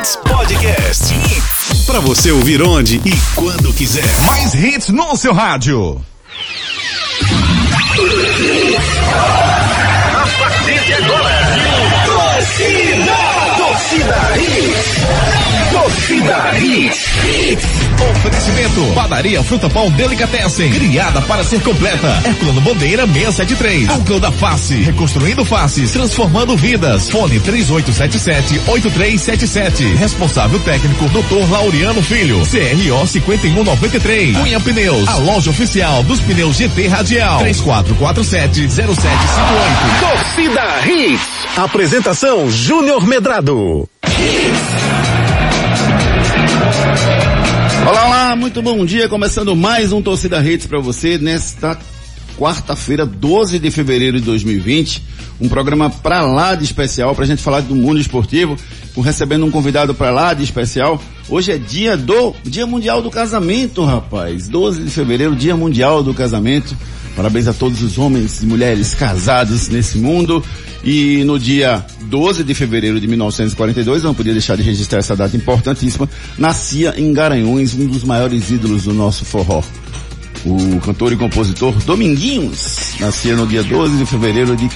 Hits Podcast. Para você ouvir onde e quando quiser. Mais hits no seu rádio. A partir de agora, torcida, torcida Hits, torcida Hits. Oferecimento. Padaria Fruta Pão Delicatessen. Criada para ser completa. Herculano Bandeira 673. Núcleo da Face. Reconstruindo faces. Transformando vidas. Fone 3877-8377. Responsável técnico Dr. Laureano Filho. CRO 5193. Cunha Pneus. A loja oficial dos pneus GT Radial. 3447-0758. Torcida Hits. Apresentação Júnior Medrado. Olá, olá, muito bom dia. Começando mais um Torcida Redes para você nesta quarta-feira, 12 de fevereiro de 2020. Um programa pra lá de especial pra gente falar do mundo esportivo, recebendo um convidado pra lá de especial. Hoje é dia do Dia Mundial do Casamento, rapaz. 12 de fevereiro, Dia Mundial do Casamento. Parabéns a todos os homens e mulheres casados nesse mundo. E no dia 12 de fevereiro de 1942, não podia deixar de registrar essa data importantíssima, nascia em Garanhuns um dos maiores ídolos do nosso forró. O cantor e compositor Dominguinhos nascia no dia 12 de fevereiro de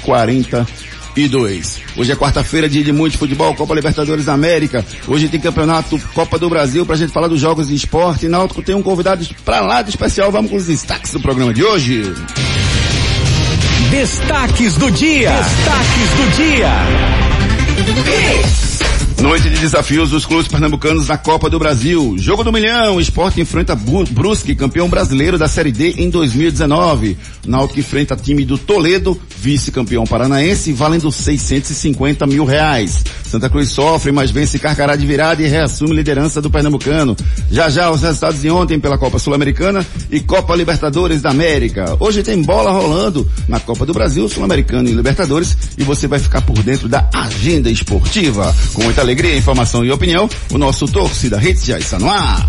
42. Hoje é quarta-feira, dia de muito futebol, Copa Libertadores da América. Hoje tem campeonato Copa do Brasil pra gente falar dos jogos de esporte. Náutico tem um convidado pra lá de especial. Vamos com os destaques do programa de hoje. Destaques do dia. Destaques do dia. Noite de desafios dos clubes pernambucanos na Copa do Brasil. Jogo do milhão, Esporte enfrenta Brusque, campeão brasileiro da Série D em 2019. Náutico enfrenta time do Toledo, vice-campeão paranaense, valendo 650 mil reais. Santa Cruz sofre, mas vence Carcará de virada e reassume liderança do pernambucano. Já já os resultados de ontem pela Copa Sul-Americana e Copa Libertadores da América. Hoje tem bola rolando na Copa do Brasil, Sul-Americano e Libertadores e você vai ficar por dentro da agenda esportiva. Com muita alegria, informação e opinião, o nosso Torcida Hits já está no ar.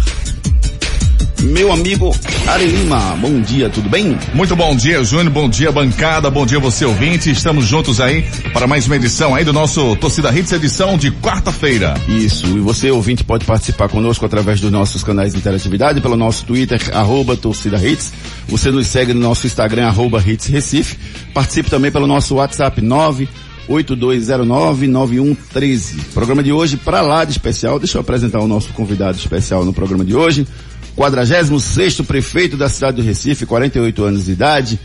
Meu amigo Ari Lima, bom dia, tudo bem? Muito bom dia, Júnior. Bom dia, bancada. Bom dia, você ouvinte. Estamos juntos aí para mais uma edição aí do nosso Torcida Hits, edição de quarta-feira. Isso, e você ouvinte pode participar conosco através dos nossos canais de interatividade, pelo nosso Twitter, arroba torcida hits. Você nos segue no nosso Instagram, arroba hits Recife. Participe também pelo nosso WhatsApp 982099113. Programa de hoje para lá de especial. Deixa eu apresentar o nosso convidado especial no programa de hoje. 46 prefeito da cidade do Recife, 48 anos de idade.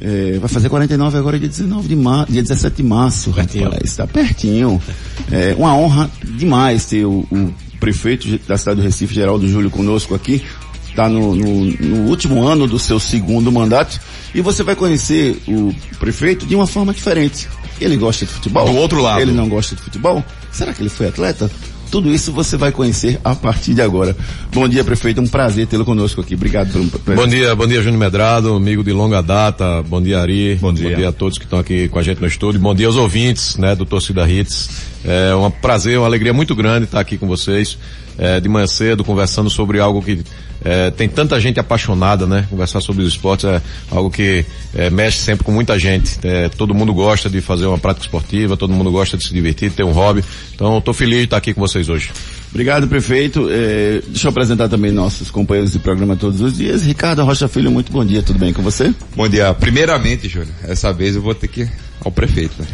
É, vai fazer 49 agora dia 19 de março, dia 17 de março, rapaz, está pertinho. É uma honra demais ter o, o prefeito da cidade do Recife, Geraldo Júlio, conosco aqui. Está no, no, no último ano do seu segundo mandato e você vai conhecer o prefeito de uma forma diferente. Ele gosta de futebol? Do outro lado. Ele não gosta de futebol? Será que ele foi atleta? Tudo isso você vai conhecer a partir de agora. Bom dia, prefeito. Um prazer tê-lo conosco aqui. Obrigado pelo Bom dia, bom dia Júnior Medrado, amigo de longa data. Bom dia Ari. Bom dia. a todos que estão aqui com a gente no estúdio. Bom dia aos ouvintes, né, do Torcida Hits. É um prazer, uma alegria muito grande estar aqui com vocês. É, de manhã cedo, conversando sobre algo que é, tem tanta gente apaixonada, né? Conversar sobre os esportes é algo que é, mexe sempre com muita gente. É, todo mundo gosta de fazer uma prática esportiva, todo mundo gosta de se divertir, de ter um hobby. Então, estou feliz de estar aqui com vocês hoje. Obrigado, prefeito. É, deixa eu apresentar também nossos companheiros de programa todos os dias. Ricardo Rocha Filho, muito bom dia. Tudo bem com você? Bom dia. Primeiramente, Júnior, essa vez eu vou ter que ir ao prefeito. Né?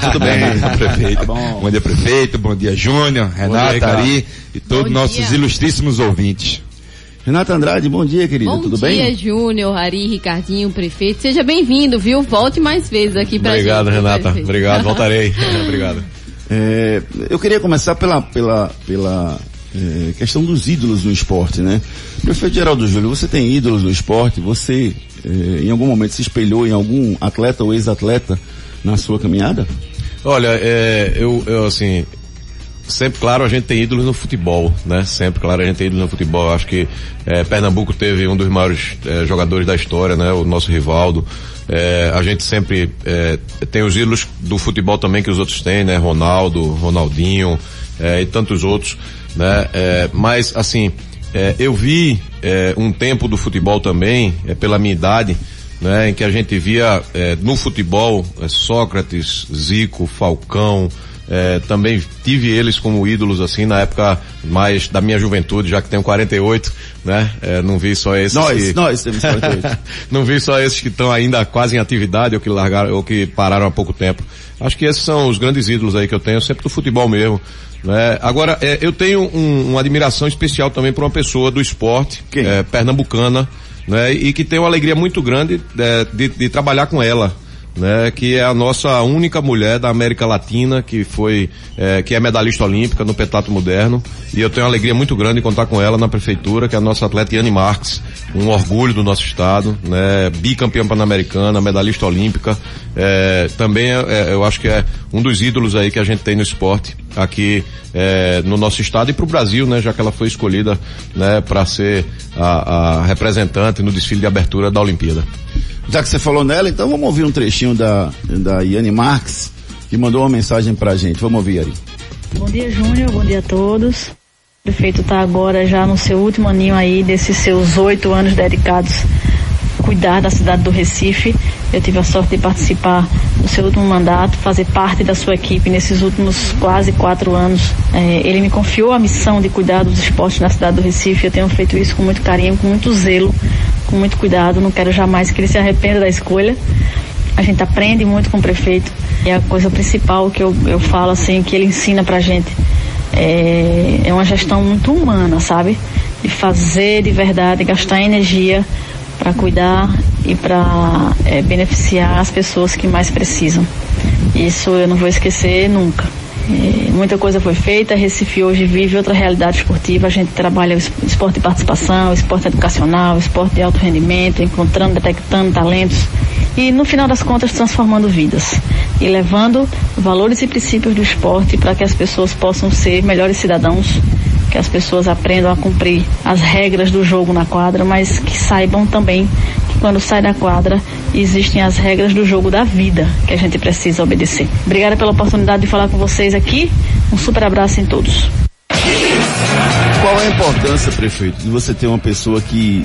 Tudo bem, prefeito. Tá bom. bom dia, prefeito. Bom dia, Júnior, Renata. Ari e todos Bom nossos dia. ilustríssimos ouvintes. Renata Andrade, bom dia, querida. Bom Tudo dia, bem? Júnior, Ari, Ricardinho, prefeito. Seja bem-vindo, viu? Volte mais vezes aqui pra Obrigado, gente. Renata. prefeito. Obrigado, voltarei. Obrigado. É, eu queria começar pela, pela, pela é, questão dos ídolos no esporte, né? Prefeito Geraldo Júlio, você tem ídolos no esporte? Você, é, em algum momento, se espelhou em algum atleta ou ex-atleta na sua caminhada? Olha, é, eu, eu assim, sempre, claro, a gente tem ídolos no futebol, né? Sempre, claro, a gente tem ídolos no futebol. Acho que é, Pernambuco teve um dos maiores é, jogadores da história, né? O nosso Rivaldo. É, a gente sempre é, tem os ídolos do futebol também que os outros têm, né? Ronaldo, Ronaldinho é, e tantos outros, né? É, mas, assim, eu vi um tempo do futebol também, pela minha idade, né, em que a gente via no futebol Sócrates, Zico, Falcão, É, também tive eles como ídolos assim na época mais da minha juventude, já que tenho 48, né? É, não vi só esses Nós, que... nós temos 48. não vi só esses que estão ainda quase em atividade ou que largaram ou que pararam há pouco tempo. Acho que esses são os grandes ídolos aí que eu tenho, sempre do futebol mesmo. Né? Agora, é, eu tenho um, uma admiração especial também por uma pessoa do esporte, Quem? é, pernambucana, né? E que tem uma alegria muito grande é, de, de trabalhar com ela né, que é a nossa única mulher da América Latina que foi, é, que é medalhista olímpica no petato moderno. E eu tenho uma alegria muito grande em contar com ela na prefeitura, que é a nossa atleta Yane Marques, um orgulho do nosso estado, né, bicampeã pan-americana, medalhista olímpica, é, também é, é, eu acho que é um dos ídolos aí que a gente tem no esporte aqui é, no nosso estado e para o Brasil, né, já que ela foi escolhida, né, para ser a, a representante no desfile de abertura da Olimpíada. Já que você falou nela, então vamos ouvir um trechinho da, da Yane Marques, que mandou uma mensagem pra gente. Vamos ouvir, Yari. Bom dia, Júnior. Bom dia a todos. O prefeito está agora já no seu último aninho aí, desses seus oito anos dedicados cuidar da cidade do Recife. Eu tive a sorte de participar do seu último mandato, fazer parte da sua equipe nesses últimos quase quatro anos. É, ele me confiou a missão de cuidar dos esportes na cidade do Recife. Eu tenho feito isso com muito carinho, com muito zelo, com muito cuidado. Não quero jamais que ele se arrependa da escolha. A gente aprende muito com o prefeito. E a coisa principal que eu, eu falo assim, que ele ensina pra gente é, é uma gestão muito humana, sabe? De fazer de verdade, gastar energia para cuidar e para é, beneficiar as pessoas que mais precisam. Isso eu não vou esquecer nunca. É, muita coisa foi feita, Recife hoje vive outra realidade esportiva, a gente trabalha esporte de participação, esporte educacional, esporte de alto rendimento, encontrando, detectando talentos e no final das contas transformando vidas e levando valores e princípios do esporte para que as pessoas possam ser melhores cidadãos, que as pessoas aprendam a cumprir as regras do jogo na quadra, mas que saibam também que quando sai da quadra existem as regras do jogo da vida que a gente precisa obedecer. Obrigada pela oportunidade de falar com vocês aqui. Um super abraço em todos. Qual é a importância, prefeito, de você ter uma pessoa que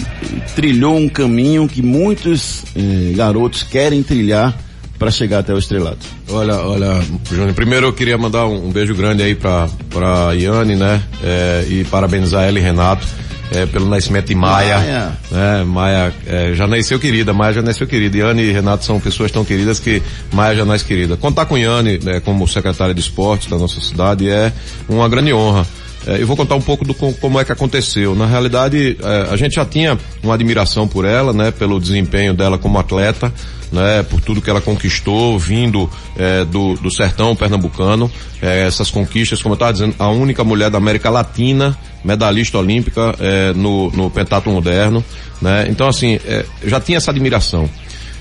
trilhou um caminho que muitos eh, garotos querem trilhar para chegar até o estrelado? Olha, olha, Júnior, primeiro eu queria mandar um, um beijo grande aí pra, pra Iane, né? É, e parabenizar ela e Renato é, pelo nascimento de Maia. Maia. Né? Maia é, já nasceu querida, Maia já nasceu querida. Iane e Renato são pessoas tão queridas que Maia já nasce querida. Contar com Iane né, como secretária de esportes da nossa cidade é uma grande honra. É, eu vou contar um pouco do co- como é que aconteceu. Na realidade, é, a gente já tinha uma admiração por ela, né, pelo desempenho dela como atleta, né, por tudo que ela conquistou, vindo é, do, do sertão pernambucano. É, essas conquistas, como eu estava dizendo, a única mulher da América Latina medalhista olímpica é, no, no pentatlo moderno, né. Então, assim, é, já tinha essa admiração.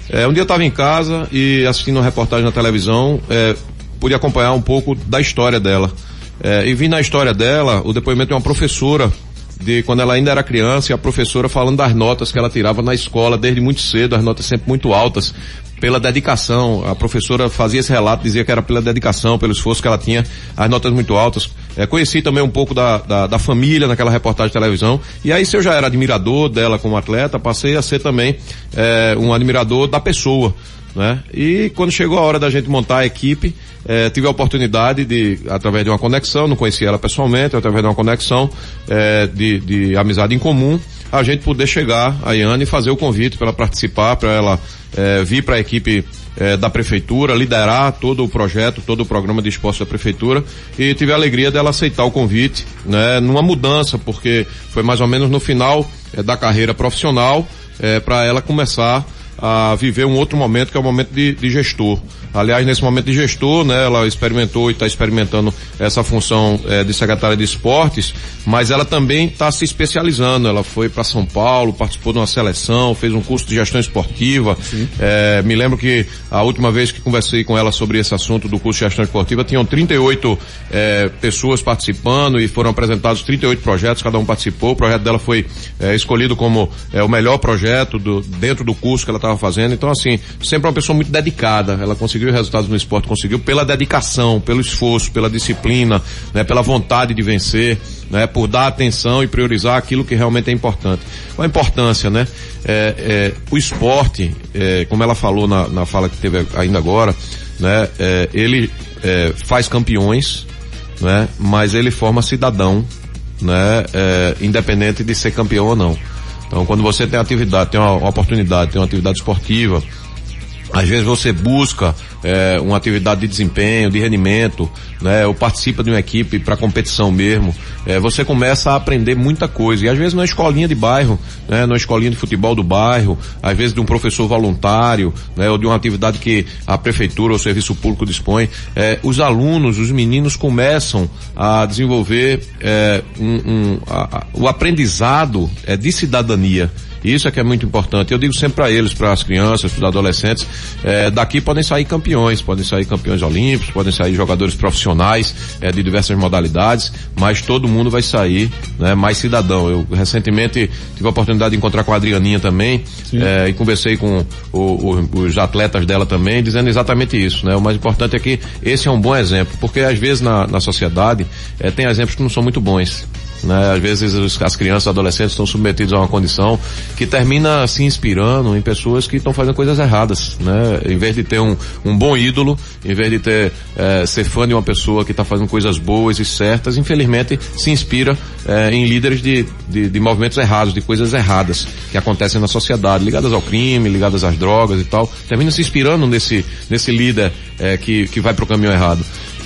É, um dia eu estava em casa e assistindo uma reportagem na televisão, é, pude acompanhar um pouco da história dela. É, e vi na história dela o depoimento de uma professora de quando ela ainda era criança e a professora falando das notas que ela tirava na escola desde muito cedo, as notas sempre muito altas, pela dedicação. A professora fazia esse relato, dizia que era pela dedicação, pelo esforço que ela tinha, as notas muito altas. É, conheci também um pouco da, da, da família naquela reportagem de televisão. E aí, se eu já era admirador dela como atleta, passei a ser também é, um admirador da pessoa né? E quando chegou a hora da gente montar a equipe, eh, tive a oportunidade de, através de uma conexão, não conhecia ela pessoalmente, através de uma conexão eh, de, de amizade em comum, a gente poder chegar a Iane e fazer o convite para ela participar, para ela eh, vir para a equipe da prefeitura, liderar todo o projeto, todo o programa de esporte da prefeitura e tive a alegria dela aceitar o convite, né? Numa mudança, porque foi mais ou menos no final da carreira profissional, para ela começar a viver um outro momento que é o momento de, de gestor. Aliás, nesse momento de gestor, né, ela experimentou e está experimentando essa função eh, de secretária de esportes, mas ela também está se especializando. Ela foi para São Paulo, participou de uma seleção, fez um curso de gestão esportiva. Eh, me lembro que a última vez que conversei com ela sobre esse assunto do curso de gestão esportiva, tinham 38 eh, pessoas participando e foram apresentados 38 projetos, cada um participou. O projeto dela foi eh, escolhido como eh, o melhor projeto do, dentro do curso que ela estava fazendo. Então, assim, sempre uma pessoa muito dedicada. Ela conseguiu resultados no esporte, conseguiu pela dedicação, pelo esforço, pela disciplina, né, pela vontade de vencer, né, por dar atenção e priorizar aquilo que realmente é importante. Qual a importância, né? É, é, o esporte, é, como ela falou na, na fala que teve ainda agora, né? É, ele é, faz campeões, né? Mas ele forma cidadão, né? É, independente de ser campeão ou não. Então, quando você tem atividade, tem uma oportunidade, tem uma atividade esportiva, às vezes você busca é, uma atividade de desempenho, de rendimento, né? Ou participa de uma equipe para competição mesmo. É, você começa a aprender muita coisa. E às vezes na escolinha de bairro, né? Na escolinha de futebol do bairro, às vezes de um professor voluntário, né? Ou de uma atividade que a prefeitura ou o serviço público dispõe. É, os alunos, os meninos começam a desenvolver é, um, um, a, a, o aprendizado é, de cidadania. Isso é que é muito importante. Eu digo sempre para eles, para as crianças, para os adolescentes, é, daqui podem sair campeões, podem sair campeões olímpicos, podem sair jogadores profissionais é, de diversas modalidades, mas todo mundo vai sair né, mais cidadão. Eu recentemente tive a oportunidade de encontrar com a Adrianinha também é, e conversei com o, o, os atletas dela também, dizendo exatamente isso. Né? O mais importante é que esse é um bom exemplo, porque às vezes na, na sociedade é, tem exemplos que não são muito bons. Né? Às vezes os, as crianças adolescentes estão submetidos a uma condição que termina se inspirando em pessoas que estão fazendo coisas erradas, né? Em vez de ter um, um bom ídolo, em vez de ter é, ser fã de uma pessoa que está fazendo coisas boas e certas, infelizmente se inspira é, em líderes de, de, de, movimentos errados, de coisas erradas que acontecem na sociedade, ligadas ao crime, ligadas às drogas e tal, termina se inspirando nesse nesse líder é, que que vai para o caminho errado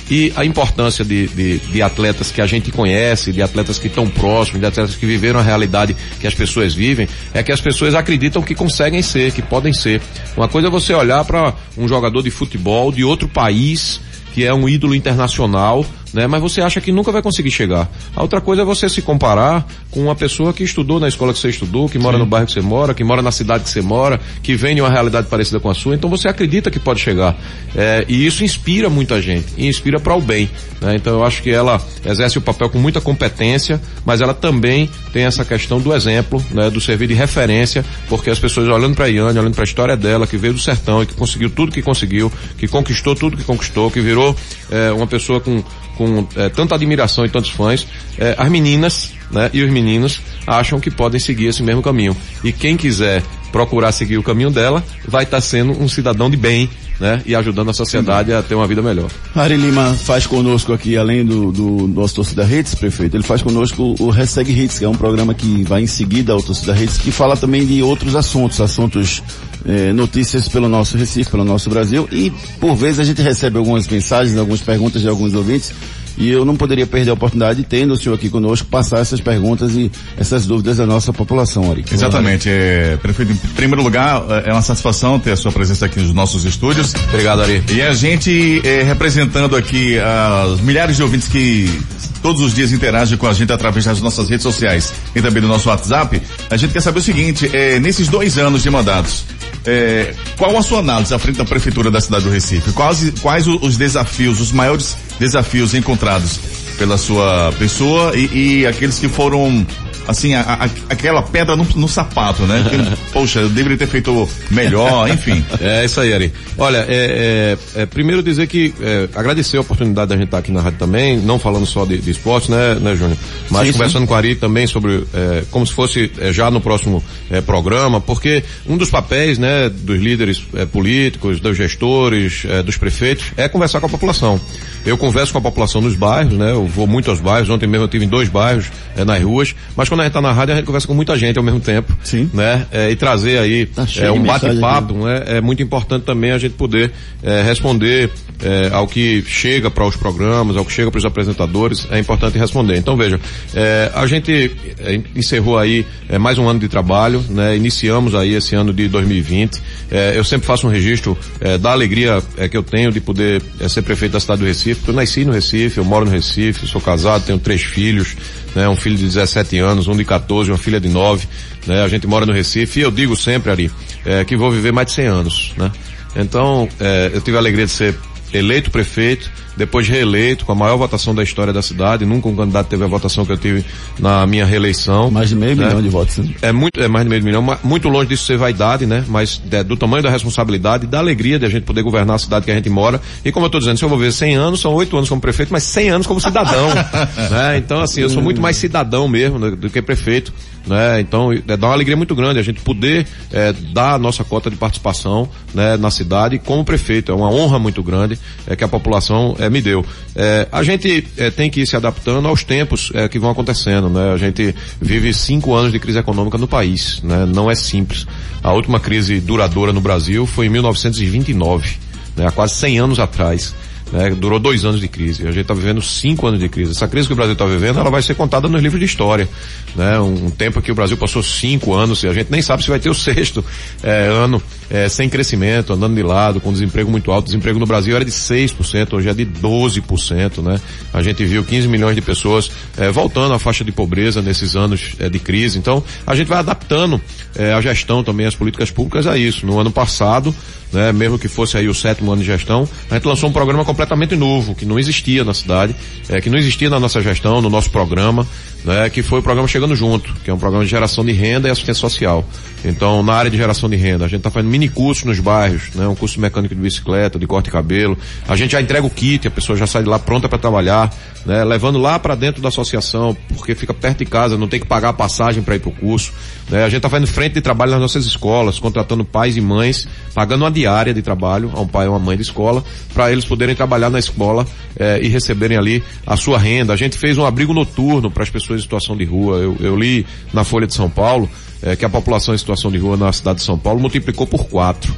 e a importância de, de, de, atletas que a gente conhece, de atletas que estão próximos, de atletas que viveram a realidade que as pessoas vivem, é que as pessoas acreditam que conseguem ser, que podem ser. Uma coisa é você olhar para um jogador de futebol de outro país que é um ídolo internacional, né? Mas você acha que nunca vai conseguir chegar. A outra coisa é você se comparar com uma pessoa que estudou na escola que você estudou, que mora Sim. no bairro que você mora, que mora na cidade que você mora, que vem de uma realidade parecida com a sua, então você acredita que pode chegar. É, e isso inspira muita gente, e inspira para o bem. Né? Então eu acho que ela exerce o papel com muita competência, mas ela também tem essa questão do exemplo, né? do servir de referência, porque as pessoas olhando para a Iane, olhando para a história dela, que veio do sertão e que conseguiu tudo que conseguiu, que conquistou tudo que conquistou, que virou é, uma pessoa com, com é, tanta admiração e tantos fãs, é, as meninas né, e os meninos acham que podem seguir esse mesmo caminho. E quem quiser procurar seguir o caminho dela, vai estar tá sendo um cidadão de bem, né? E ajudando a sociedade a ter uma vida melhor. Ari Lima faz conosco aqui, além do, do nosso Torcida Hits, prefeito, ele faz conosco o Hashtag Hits, que é um programa que vai em seguida ao Torcida Hits, que fala também de outros assuntos, assuntos eh, notícias pelo nosso Recife, pelo nosso Brasil, e por vezes a gente recebe algumas mensagens, algumas perguntas de alguns ouvintes, e eu não poderia perder a oportunidade, tendo o senhor aqui conosco, passar essas perguntas e essas dúvidas da nossa população, Ari. Exatamente. É, prefeito, em primeiro lugar, é uma satisfação ter a sua presença aqui nos nossos estúdios. Obrigado, Ari. E a gente é, representando aqui os milhares de ouvintes que todos os dias interagem com a gente através das nossas redes sociais e também do nosso WhatsApp, a gente quer saber o seguinte, é, nesses dois anos de mandatos, é, qual a sua análise à frente da Prefeitura da cidade do Recife? Quais, quais os desafios, os maiores desafios encontrados pela sua pessoa e, e aqueles que foram assim, a, a, aquela pedra no, no sapato, né? Poxa, eu deveria ter feito melhor, enfim. É isso aí, Ari. Olha, é, é, é primeiro dizer que é, agradecer a oportunidade da gente estar aqui na rádio também, não falando só de, de esporte, né, né, Júnior? Mas sim, conversando sim. com a Ari também sobre, é, como se fosse é, já no próximo é, programa, porque um dos papéis, né, dos líderes é, políticos, dos gestores, é, dos prefeitos, é conversar com a população. Eu converso com a população nos bairros, né? Eu vou muito aos bairros. Ontem mesmo eu tive em dois bairros, é, nas ruas. Mas quando a gente está na rádio, a gente conversa com muita gente ao mesmo tempo. Sim. Né? É, e trazer aí tá é, um bate-papo, né? É muito importante também a gente poder é, responder é, ao que chega para os programas, ao que chega para os apresentadores. É importante responder. Então veja, é, a gente é, encerrou aí é, mais um ano de trabalho, né? Iniciamos aí esse ano de 2020. É, eu sempre faço um registro é, da alegria que eu tenho de poder ser prefeito da cidade do Recife. Recife. Eu nasci no Recife, eu moro no Recife, sou casado, tenho três filhos, né? Um filho de 17 anos, um de 14, uma filha de 9, né? A gente mora no Recife e eu digo sempre, Ari, é, que vou viver mais de 100 anos, né? Então, é, eu tive a alegria de ser eleito prefeito, depois reeleito com a maior votação da história da cidade, nunca um candidato teve a votação que eu tive na minha reeleição. Mais de meio né? milhão de votos. né? É muito, é mais de meio milhão, muito longe disso ser vaidade, né? Mas é, do tamanho da responsabilidade, da alegria de a gente poder governar a cidade que a gente mora. E como eu estou dizendo, se eu vou ver 100 anos, são 8 anos como prefeito, mas 100 anos como cidadão. né? Então, assim, eu sou muito mais cidadão mesmo né, do que prefeito. Né? Então, é, dá uma alegria muito grande a gente poder é, dar a nossa cota de participação né, na cidade como prefeito. É uma honra muito grande é, que a população é, me deu. É, a gente é, tem que ir se adaptando aos tempos que vão acontecendo. Né? A gente vive cinco anos de crise econômica no país. Né? Não é simples. A última crise duradoura no Brasil foi em 1929, né? há quase 100 anos atrás. Né, durou dois anos de crise. A gente está vivendo cinco anos de crise. Essa crise que o Brasil está vivendo, ela vai ser contada nos livros de história. Né? Um, um tempo que o Brasil passou cinco anos a gente nem sabe se vai ter o sexto eh, ano eh, sem crescimento, andando de lado, com desemprego muito alto. O desemprego no Brasil era de 6%, hoje é de 12%. Né? A gente viu 15 milhões de pessoas eh, voltando à faixa de pobreza nesses anos eh, de crise. Então, a gente vai adaptando eh, a gestão também, as políticas públicas a isso. No ano passado, né, mesmo que fosse aí o sétimo ano de gestão, a gente lançou um programa completamente novo, que não existia na cidade, eh, que não existia na nossa gestão, no nosso programa, né, que foi o programa Chegando Junto, que é um programa de geração de renda e assistência social. Então, na área de geração de renda, a gente está fazendo mini cursos nos bairros, né, um curso mecânico de bicicleta, de corte de cabelo. A gente já entrega o kit, a pessoa já sai de lá pronta para trabalhar, né, levando lá para dentro da associação, porque fica perto de casa, não tem que pagar a passagem para ir para o curso. Né, a gente está fazendo frente de trabalho nas nossas escolas, contratando pais e mães, pagando uma diária de trabalho a um pai ou uma mãe de escola, para eles poderem trabalhar na escola eh, e receberem ali a sua renda. A gente fez um abrigo noturno para as pessoas em situação de rua. Eu, eu li na Folha de São Paulo eh, que a população em situação de rua na cidade de São Paulo multiplicou por quatro.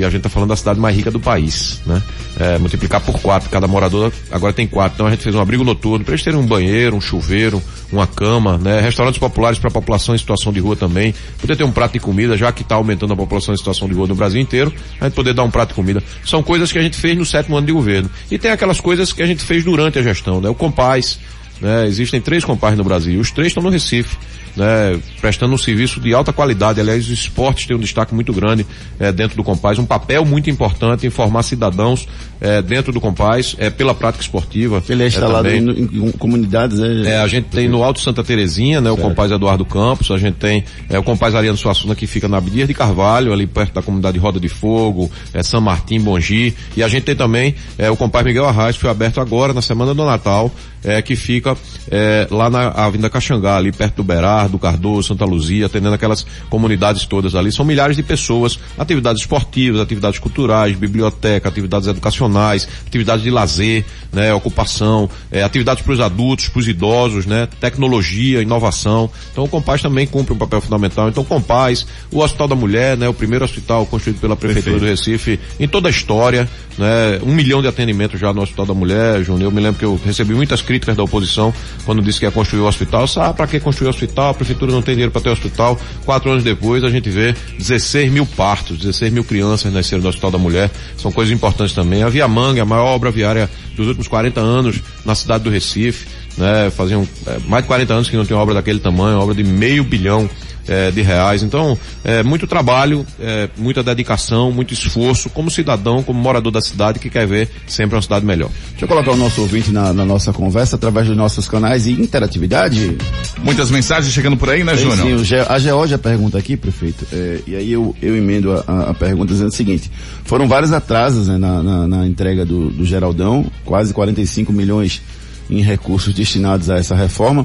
E a gente está falando da cidade mais rica do país, né? É, multiplicar por quatro, cada morador agora tem quatro. Então a gente fez um abrigo noturno para eles terem um banheiro, um chuveiro, uma cama, né? Restaurantes populares para a população em situação de rua também. Poder ter um prato de comida, já que está aumentando a população em situação de rua no Brasil inteiro, a gente poder dar um prato de comida. São coisas que a gente fez no sétimo ano de governo. E tem aquelas coisas que a gente fez durante a gestão, né? O Compaz, né? Existem três compais no Brasil, os três estão no Recife, né? Prestando um serviço de alta qualidade. Aliás, os esportes têm um destaque muito grande eh, dentro do Compaz, um papel muito importante em formar cidadãos eh, dentro do Compaz, eh, pela prática esportiva. Ele é instalado também. em, em comunidades, né? É, a gente tem no Alto Santa Terezinha, né, o Compaz Eduardo Campos, a gente tem é, o Compaz Ariano Suassuna que fica na Abdias de Carvalho, ali perto da comunidade Roda de Fogo, é, São Martim, Bongi, e a gente tem também é, o Compaz Miguel Arraes, que foi aberto agora na semana do Natal, é, que fica é, lá na Avenida Caxangá, ali perto do Berar, do Cardoso, Santa Luzia, atendendo aquelas comunidades todas ali. São milhares de pessoas, atividades esportivas, atividades culturais, biblioteca, atividades educacionais, atividades de lazer, né, ocupação, é, atividades para os adultos, para os idosos, né, tecnologia, inovação. Então o Compaz também cumpre um papel fundamental. Então o Compaz, o Hospital da Mulher, né, o primeiro hospital construído pela Prefeitura do Recife em toda a história, né, um milhão de atendimentos já no Hospital da Mulher, Júnior. Eu me lembro que eu recebi muitas críticas da oposição quando disse que ia construir o hospital. Sabe para que construir o hospital? A Prefeitura não tem dinheiro para ter hospital. Quatro anos depois a gente vê 16 mil partos, 16 mil crianças nasceram no Hospital da Mulher. São coisas importantes também. A Via Manga, a maior obra viária dos últimos 40 anos na cidade do Recife, né? Faziam é, mais de 40 anos que não tem obra daquele tamanho, obra de meio bilhão é, de reais. Então, é, muito trabalho, é, muita dedicação, muito esforço como cidadão, como morador da cidade que quer ver sempre uma cidade melhor. Deixa eu colocar o nosso ouvinte na, na nossa conversa através dos nossos canais de interatividade. Muitas mensagens chegando por aí, né, Júnior? sim, o Ge- a Geórgia pergunta aqui, prefeito, é, e aí eu, eu emendo a, a- a pergunta dizendo o seguinte, foram vários atrasos né, na, na- na entrega do, do Geraldão, quase 45 milhões em recursos destinados a essa reforma,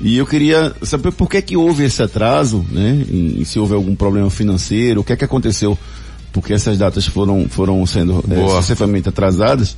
e eu queria saber por que que houve esse atraso, né, e, se houve algum problema financeiro, o que é que aconteceu, porque essas datas foram, foram sendo é, atrasadas,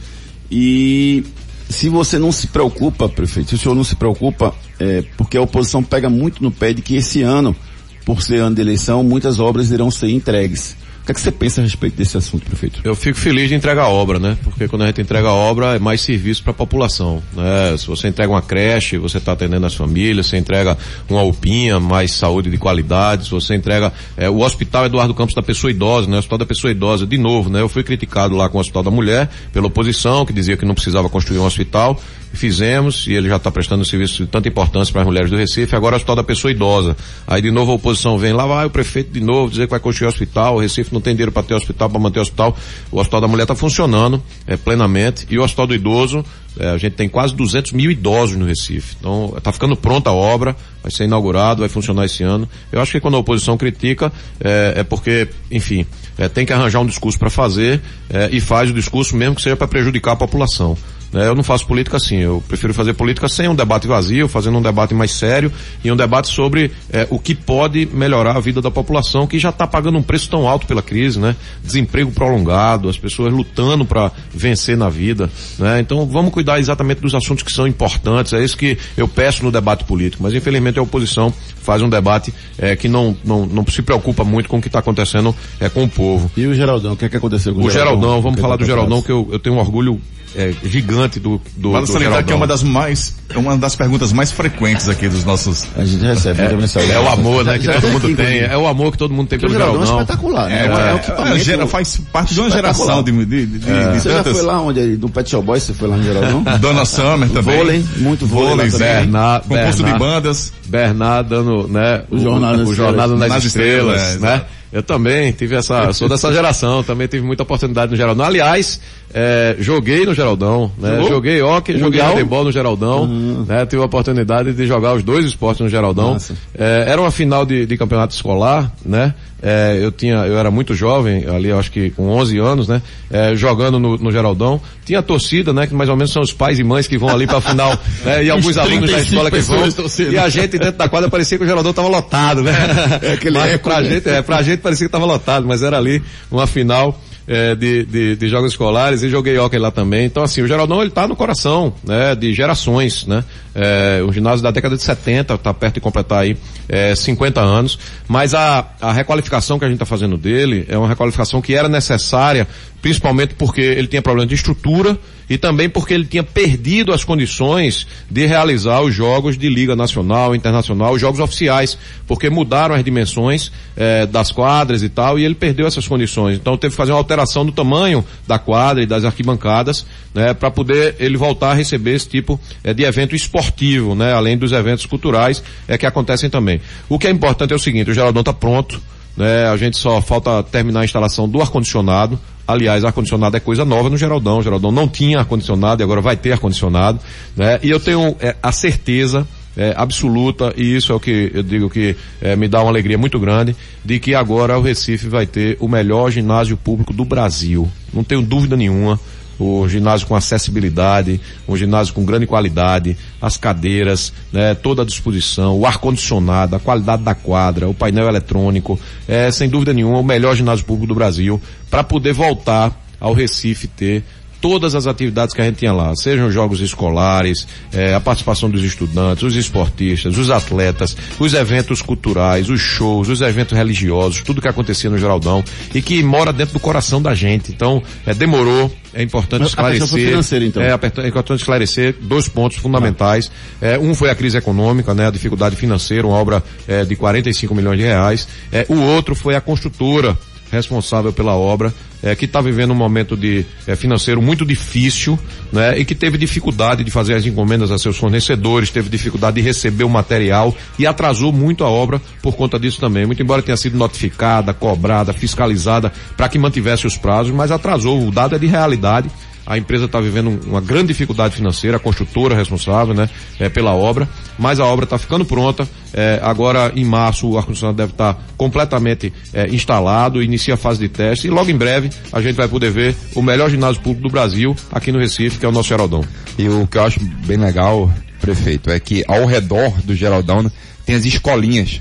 e se você não se preocupa, prefeito, se o senhor não se preocupa, é, porque a oposição pega muito no pé de que esse ano, por ser ano de eleição, muitas obras irão ser entregues. O que, é que você pensa a respeito desse assunto, prefeito? Eu fico feliz de entregar obra, né? Porque quando a gente entrega a obra é mais serviço para a população, né? Se você entrega uma creche, você está atendendo as famílias, você entrega uma UPinha, mais saúde de qualidade, se você entrega é, o Hospital Eduardo Campos da Pessoa Idosa, né? O Hospital da Pessoa Idosa, de novo, né? Eu fui criticado lá com o Hospital da Mulher pela oposição, que dizia que não precisava construir um hospital, fizemos e ele já está prestando um serviço de tanta importância para as mulheres do Recife. Agora o Hospital da Pessoa Idosa. Aí de novo a oposição vem lá, vai o prefeito de novo dizer que vai construir hospital. O Recife não tem dinheiro para ter hospital, para manter hospital. O Hospital da Mulher está funcionando é, plenamente e o Hospital do Idoso é, a gente tem quase 200 mil idosos no Recife. Então, está ficando pronta a obra, vai ser inaugurado, vai funcionar esse ano. Eu acho que quando a oposição critica, é, é porque, enfim, é, tem que arranjar um discurso para fazer é, e faz o discurso mesmo que seja para prejudicar a população. Né? Eu não faço política assim, eu prefiro fazer política sem um debate vazio, fazendo um debate mais sério e um debate sobre é, o que pode melhorar a vida da população que já está pagando um preço tão alto pela crise, né? Desemprego prolongado, as pessoas lutando para vencer na vida, né? Então vamos cuidar exatamente dos assuntos que são importantes, é isso que eu peço no debate político, mas infelizmente a oposição faz um debate é, que não, não, não se preocupa muito com o que está acontecendo é, com o povo. E o Geraldão, o que é que aconteceu com o, O Geraldão? Geraldão, vamos Que falar do Geraldão, que eu, eu tenho um orgulho é, gigante do, do, Vale do salientar que é uma das mais, é uma das perguntas mais frequentes aqui dos nossos. A gente recebe muita mensagem. É o amor, né, que Já- todo já mundo tem. É o amor que todo mundo tem pelo Geraldão é Geraldão. espetacular, né? É, É, um é, equipamento gera- faz parte de uma geração de, de, de, de Você já tantas. foi lá onde, do Pet Shop Boys, você foi lá no Geraldão? Dona Summer também. Vôlei, muito vôlei também. Bernard, Concurso de Bernard. bandas. Bernard dando, né, O Jornada nas o Estrelas. nas, Nas Estrelas, Estrelas, né? Eu também tive essa, sou dessa geração, também tive muita oportunidade no Geraldão. Aliás, é, joguei no Geraldão, né? Jogou? Joguei hockey, joguei handebol no Geraldão, né? Tive a oportunidade de jogar os dois esportes no Geraldão. É, era uma final de, de campeonato escolar, né? É, eu tinha, eu era muito jovem, ali acho que com 11 anos, né? É, jogando no, no Geraldão. Tinha torcida, né? Que mais ou menos são os pais e mães que vão ali pra final, né? E alguns alunos da 35 escola que vão. E a gente dentro da quadra parecia que o Geraldão tava lotado, né? É aquele mas eco, pra né? gente, é, pra gente parecia que tava lotado, mas era ali uma final é, de, de, de jogos escolares e joguei hockey lá também. Então assim, o Geraldão ele tá no coração, né? De gerações, né? É, o ginásio da década de 70 tá perto de completar aí é, 50 anos, mas a, a requalificação que a gente tá fazendo dele é uma requalificação que era necessária, principalmente porque ele tinha problema de estrutura e também porque ele tinha perdido as condições de realizar os jogos de Liga Nacional, Internacional, os jogos oficiais, porque mudaram as dimensões eh, das quadras e tal, e ele perdeu essas condições. Então teve que fazer uma alteração do tamanho da quadra e das arquibancadas, né, para poder ele voltar a receber esse tipo eh, de evento esportivo, né, além dos eventos culturais eh, que acontecem também. O que é importante é o seguinte, o Geraldão está pronto, né? A gente só falta terminar a instalação do ar-condicionado. Aliás, ar-condicionado é coisa nova no Geraldão. O Geraldão não tinha ar-condicionado e agora vai ter ar-condicionado, né? E eu tenho é, a certeza é, absoluta, e isso é o que eu digo que é, me dá uma alegria muito grande, de que agora o Recife vai ter o melhor ginásio público do Brasil. Não tenho dúvida nenhuma o ginásio com acessibilidade, um ginásio com grande qualidade, as cadeiras, né, toda a disposição, o ar-condicionado, a qualidade da quadra, o painel eletrônico, é sem dúvida nenhuma o melhor ginásio público do Brasil para poder voltar ao Recife ter todas as atividades que a gente tinha lá, sejam jogos escolares, eh, a participação dos estudantes, os esportistas, os atletas, os eventos culturais, os shows, os eventos religiosos, tudo que acontecia no Geraldão e que mora dentro do coração da gente. Então, eh, demorou, é importante esclarecer. então. É, é importante esclarecer dois pontos fundamentais. É, um foi a crise econômica, né, a dificuldade financeira, uma obra é, de 45 milhões de reais. É, o outro foi a construtora responsável pela obra, é, que está vivendo um momento de é, financeiro muito difícil, né, e que teve dificuldade de fazer as encomendas a seus fornecedores, teve dificuldade de receber o material e atrasou muito a obra por conta disso também. Muito embora tenha sido notificada, cobrada, fiscalizada para que mantivesse os prazos, mas atrasou. O dado é de realidade. A empresa está vivendo um- uma grande dificuldade financeira, a construtora responsável, né, é, pela obra, mas a obra está ficando pronta. É, agora, em março, o ar-condicionado deve estar completamente é, instalado, inicia a fase de teste e logo em breve a gente vai poder ver o melhor ginásio público do Brasil aqui no Recife, que é o nosso Geraldão. E o que eu acho bem legal, prefeito, é que ao redor do Geraldão tem as escolinhas,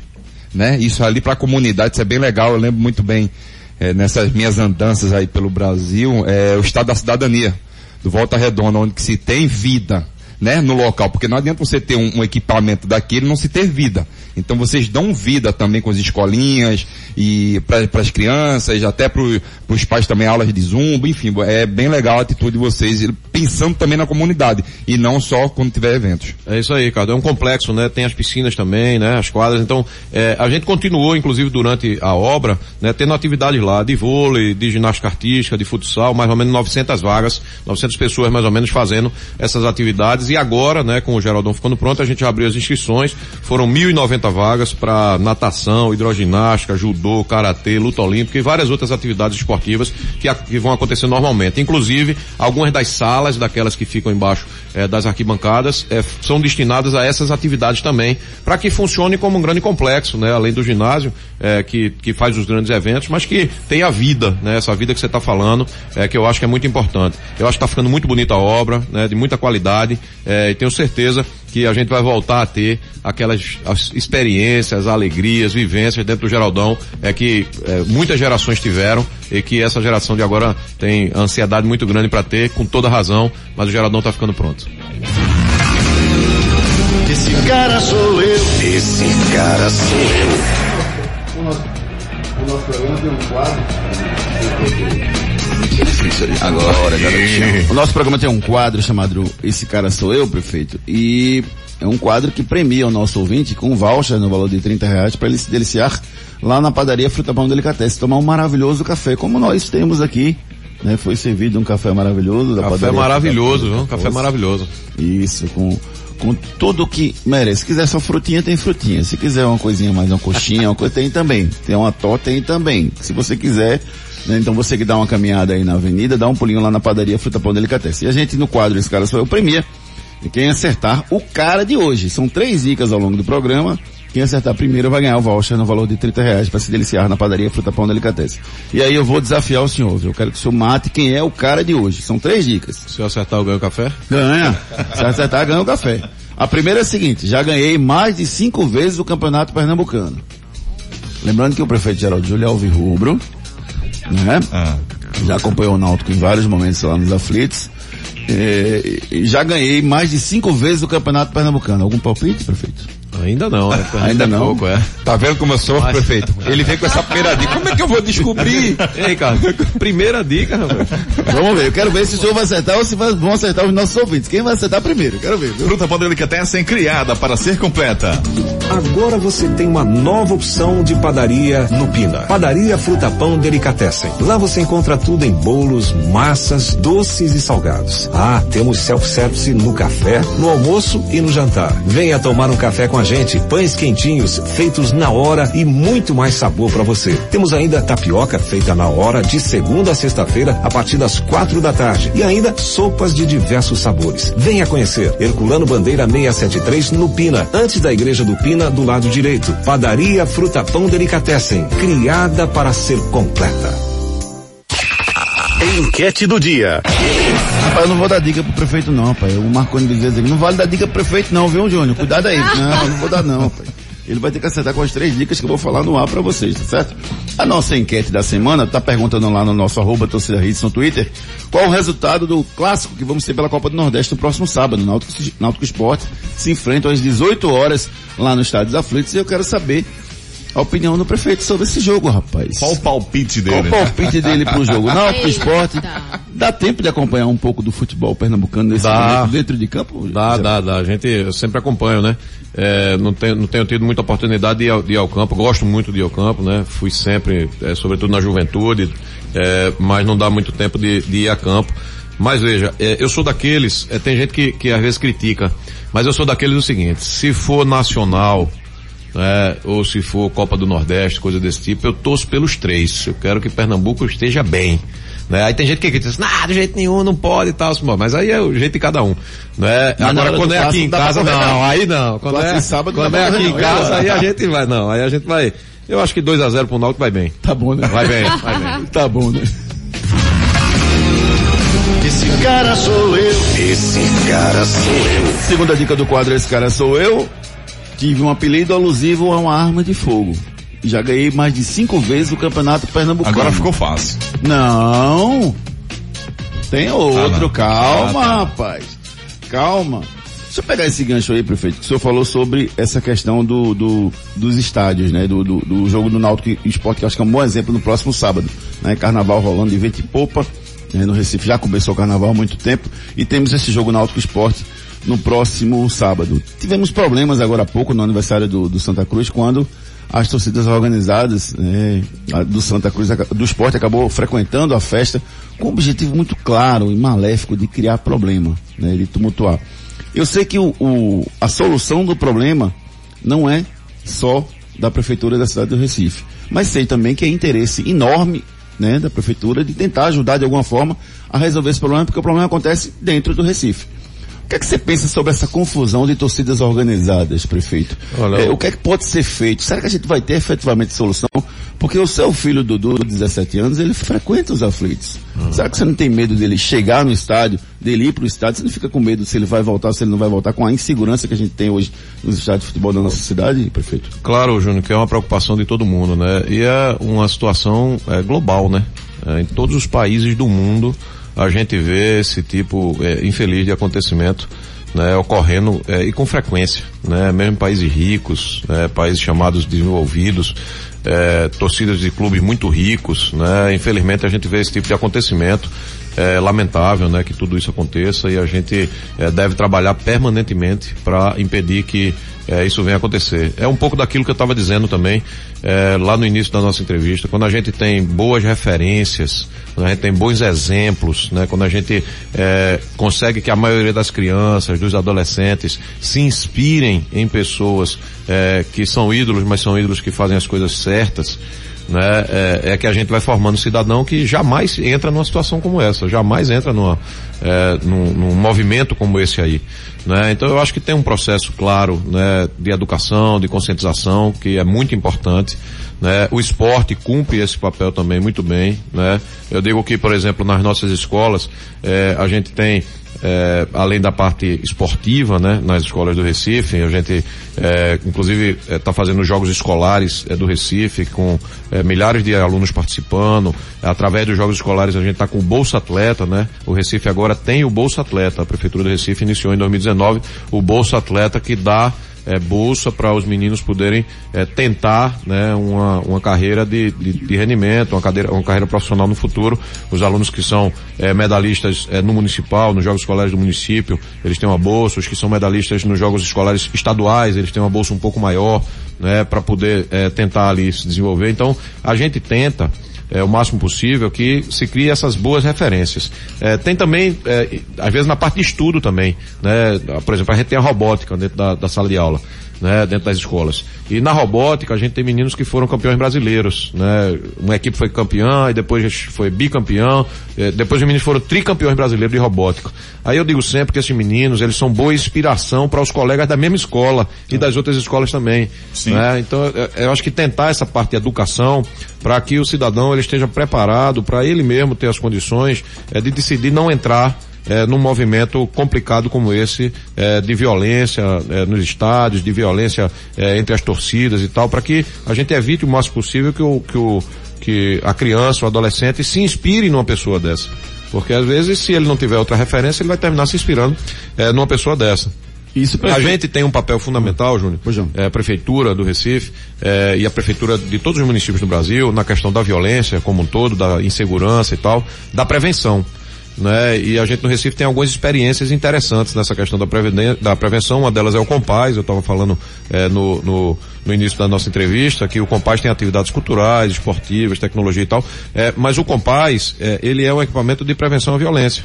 né? Isso ali para a comunidade, isso é bem legal. Eu lembro muito bem eh, nessas minhas andanças aí pelo Brasil, é o estado da cidadania, do Volta Redonda, onde que se tem vida, né? No local, porque não adianta você ter um, um equipamento daquele não se ter vida. Então vocês dão vida também com as escolinhas e para as crianças, até para os pais também aulas de zumba, enfim, é bem legal a atitude de vocês, pensando também na comunidade e não só quando tiver eventos. É isso aí, Ricardo. É um complexo, né? Tem as piscinas também, né? As quadras. Então, é, a gente continuou, inclusive, durante a obra, né? Tendo atividades lá de vôlei, de ginástica artística, de futsal, mais ou menos 900 vagas, 900 pessoas mais ou menos fazendo essas atividades. E agora, né? Com o Geraldão ficando pronto, a gente abriu as inscrições. Foram 1.090 vagas para natação, hidroginástica, judô, karatê, luta olímpica e várias outras atividades esportivas que, que vão acontecer normalmente. Inclusive, algumas das salas, daquelas que ficam embaixo é, das arquibancadas, é, são destinadas a essas atividades também, para que funcione como um grande complexo, né? Além do ginásio, é, que, que faz os grandes eventos, mas que tem a vida, né? Essa vida que você está falando, é, que eu acho que é muito importante. Eu acho que está ficando muito bonita a obra, né? De muita qualidade, é, e tenho certeza que a gente vai voltar a ter aquelas experiências, alegrias, vivências dentro do Geraldão, é que é, muitas gerações tiveram e que essa geração de agora tem ansiedade muito grande para ter, com toda razão, mas o Geraldão está ficando pronto. Esse cara sou eu. Esse cara sou eu. O nosso, o nosso programa tem um quadro. Agora, garotinho. O nosso programa tem um quadro chamado Esse Cara Sou Eu, prefeito. E é um quadro que premia o nosso ouvinte com um voucher no valor de 30 reais para ele se deliciar lá na padaria Fruta Pão Delicatessen, tomar um maravilhoso café, como nós temos aqui. Né? Foi servido um café maravilhoso da Café padaria maravilhoso, viu? Café maravilhoso. Isso, com, com tudo que merece. Se quiser só frutinha, tem frutinha. Se quiser uma coisinha mais, uma coxinha, uma coisa, tem também. Tem uma torta, tem também. Se você quiser, né, então você que dá uma caminhada aí na avenida, dá um pulinho lá na padaria Fruta Pão Delicatessen. E a gente no quadro Esse Cara Sou Eu premia e quem acertar o cara de hoje. São três dicas ao longo do programa. Quem acertar primeiro vai ganhar o voucher no valor de 30 reais para se deliciar na padaria Fruta Pão Delicatessen. E aí eu vou desafiar o senhor, viu? Eu quero que o senhor mate quem é o cara de hoje. São três dicas. Se eu acertar, eu ganho café? Ganha. Se acertar, ganha o café. A primeira é a seguinte, já ganhei mais de cinco vezes o Campeonato Pernambucano. Lembrando que o prefeito Geraldo Júlio é alvirrubro, né? Já acompanhou o Náutico em vários momentos lá nos aflitos. É, já ganhei mais de cinco vezes o Campeonato Pernambucano. Algum palpite, prefeito? Ainda não, né? Ainda não. Pouco, é. Tá vendo como eu sou, prefeito? Ele vem com essa primeira dica. Como é que eu vou descobrir? Ei, cara, primeira dica, rapaz. Vamos ver, eu quero ver se o senhor vai acertar ou se vai- vão acertar os nossos ouvintes. Quem vai acertar primeiro? Quero ver, viu? Fruta Pão Delicatessen criada para ser completa. Agora você tem uma nova opção de padaria no Pina. Padaria Fruta Pão Delicatessen. Lá você encontra tudo em bolos, massas, doces e salgados. Ah, temos self-service no café, no almoço e no jantar. Venha tomar um café com a gente. Pães quentinhos, feitos na hora e muito mais sabor para você. Temos ainda tapioca feita na hora de segunda a sexta-feira a partir das quatro da tarde. E ainda sopas de diversos sabores. Venha conhecer. Herculano Bandeira 673 no Pina, antes da igreja do Pina, do lado direito. Padaria Fruta Pão Delicatessen, criada para ser completa. Enquete do dia. Rapaz, eu não vou dar dica pro prefeito não, rapaz. O Marconi Bezerra disse, não vale dar dica pro prefeito não, viu, Júnior? Cuidado aí. Não, não vou dar não, rapaz. Ele vai ter que acertar com as três dicas que eu vou falar no ar pra vocês, tá certo? A nossa enquete da semana tá perguntando lá no nosso arroba torcida hits no Twitter qual o resultado do clássico que vamos ter pela Copa do Nordeste no próximo sábado. Náutico, Náutico Esporte se enfrentam às 18 horas lá no Estádio dos Aflitos e eu quero saber a opinião do prefeito sobre esse jogo, rapaz. Qual o palpite Qual dele? o palpite dele pro jogo? Náutico Eita. Esporte. Dá tempo de acompanhar um pouco do futebol pernambucano nesse Dá. momento dentro de campo? Dá, dá, dá. A gente, eu sempre acompanho, né? É, não, tenho, não tenho tido muita oportunidade de ir, ao, de ir ao campo. Gosto muito de ir ao campo, né? Fui sempre, é, sobretudo na juventude, é, mas não dá muito tempo de, de ir a campo. Mas veja, é, eu sou daqueles, é, tem gente que, que às vezes critica, mas eu sou daqueles do seguinte, se for nacional, né, ou se for Copa do Nordeste, coisa desse tipo, eu torço pelos três. Eu quero que Pernambuco esteja bem. Né? Aí tem gente que diz, não, de jeito nenhum, não pode e tal, mas aí é o jeito de cada um. Né? Mas Agora quando do é aqui em não casa, não, não. aí não. Quando é, sábado não quando é aqui correr, em não. casa, aí a gente vai, não, aí a gente vai, eu acho que 2 a 0 pro Náutico vai bem. Tá bom, né? Vai bem, vai bem. Tá bom, né? Esse cara sou eu. Esse cara sou eu. Segunda dica do quadro Esse Cara Sou Eu. Tive um apelido alusivo a uma arma de fogo. Já ganhei mais de cinco vezes o campeonato pernambucano. Agora ficou fácil. Não. Tem outro, Ah, calma, Ah, tá. rapaz. Calma. Deixa eu pegar esse gancho aí, prefeito, que o senhor falou sobre essa questão do, do dos estádios, né? Do, do, do jogo do Náutico Esporte, que eu acho que é um bom exemplo no próximo sábado, né? Carnaval rolando de vento e popa, né? no Recife já começou o carnaval há muito tempo, e temos esse jogo Náutico Esporte no próximo sábado. Tivemos problemas agora há pouco no aniversário do, do Santa Cruz, quando as torcidas organizadas né, do Santa Cruz, do esporte, acabou frequentando a festa com um objetivo muito claro e maléfico de criar problema, né, de tumultuar. Eu sei que o, o, a solução do problema não é só da prefeitura da cidade do Recife, mas sei também que é interesse enorme né, da prefeitura de tentar ajudar de alguma forma a resolver esse problema, porque o problema acontece dentro do Recife. O que é que você pensa sobre essa confusão de torcidas organizadas, prefeito? Olha, É, o que é que pode ser feito? Será que a gente vai ter efetivamente solução? Porque o seu filho Dudu, de 17 anos, ele frequenta os aflitos. Será que você não tem medo dele chegar no estádio, dele ir para o estádio? Você não fica com medo se ele vai voltar, se ele não vai voltar, com a insegurança que a gente tem hoje nos estádios de futebol da nossa cidade, prefeito? Claro, Júnior, que é uma preocupação de todo mundo, né? E é uma situação é, global, né? É, em todos os países do mundo a gente vê esse tipo é, infeliz de acontecimento né, ocorrendo é, e com frequência, né? Mesmo países ricos, né, países chamados desenvolvidos, é, torcidas de clubes muito ricos, né? Infelizmente a gente vê esse tipo de acontecimento. É lamentável, né, que tudo isso aconteça e a gente é, deve trabalhar permanentemente para impedir que é, isso venha acontecer. É um pouco daquilo que eu estava dizendo também é, lá no início da nossa entrevista. Quando a gente tem boas referências, quando a gente tem bons exemplos, né, quando a gente é, consegue que a maioria das crianças, dos adolescentes, se inspirem em pessoas é, que são ídolos, mas são ídolos que fazem as coisas certas, né, é, é, que a gente vai formando um cidadão que jamais entra numa situação como essa, jamais entra numa, é, num, num movimento como esse aí. Né? Então eu acho que tem um processo claro né, de educação, de conscientização, que é muito importante. Né? O esporte cumpre esse papel também muito bem. Né? Eu digo que, por exemplo, nas nossas escolas, é, a gente tem é, além da parte esportiva, né, nas escolas do Recife, a gente, é, inclusive, está fazendo jogos escolares é, do Recife com é, milhares de alunos participando. Através dos jogos escolares, a gente está com o Bolsa Atleta, né? O Recife agora tem o Bolsa Atleta. A Prefeitura do Recife iniciou em 2019 o Bolsa Atleta que dá é, bolsa para os meninos poderem é, tentar né, uma, uma carreira de, de, de rendimento, uma, cadeira, uma carreira profissional no futuro. Os alunos que são é, medalhistas é, no municipal, nos Jogos Escolares do município, eles têm uma bolsa. Os que são medalhistas nos Jogos Escolares estaduais, eles têm uma bolsa um pouco maior, né, para poder é, tentar ali se desenvolver. Então, a gente tenta é, o máximo possível que se crie essas boas referências. É, tem também, é, às vezes na parte de estudo também, né? Por exemplo, a gente tem a robótica dentro da, da sala de aula. Né, dentro das escolas. E na robótica a gente tem meninos que foram campeões brasileiros, né? Uma equipe foi campeã e depois foi bicampeão, eh, depois os meninos foram tricampeões brasileiros de robótica. Aí eu digo sempre que esses meninos, eles são boa inspiração para os colegas da mesma escola e das outras escolas também. Né? Então eu, eu acho que tentar essa parte de educação para que o cidadão ele esteja preparado para ele mesmo ter as condições eh, de decidir não entrar é, num movimento complicado como esse é, de violência é, nos estádios, de violência é, entre as torcidas e tal, para que a gente evite o máximo possível que, o, que, o, que a criança, o adolescente se inspire numa pessoa dessa. Porque às vezes, se ele não tiver outra referência, ele vai terminar se inspirando é, numa pessoa dessa. Isso a gente tem um papel fundamental, Júnior, é, a prefeitura do Recife é, e a prefeitura de todos os municípios do Brasil na questão da violência como um todo, da insegurança e tal, da prevenção né? E a gente no Recife tem algumas experiências interessantes nessa questão da, da prevenção. Uma delas é o Compaz, eu estava falando é, no, no, no, início da nossa entrevista que o Compaz tem atividades culturais, esportivas, tecnologia e tal. É, mas o Compaz, é, ele é um equipamento de prevenção à violência.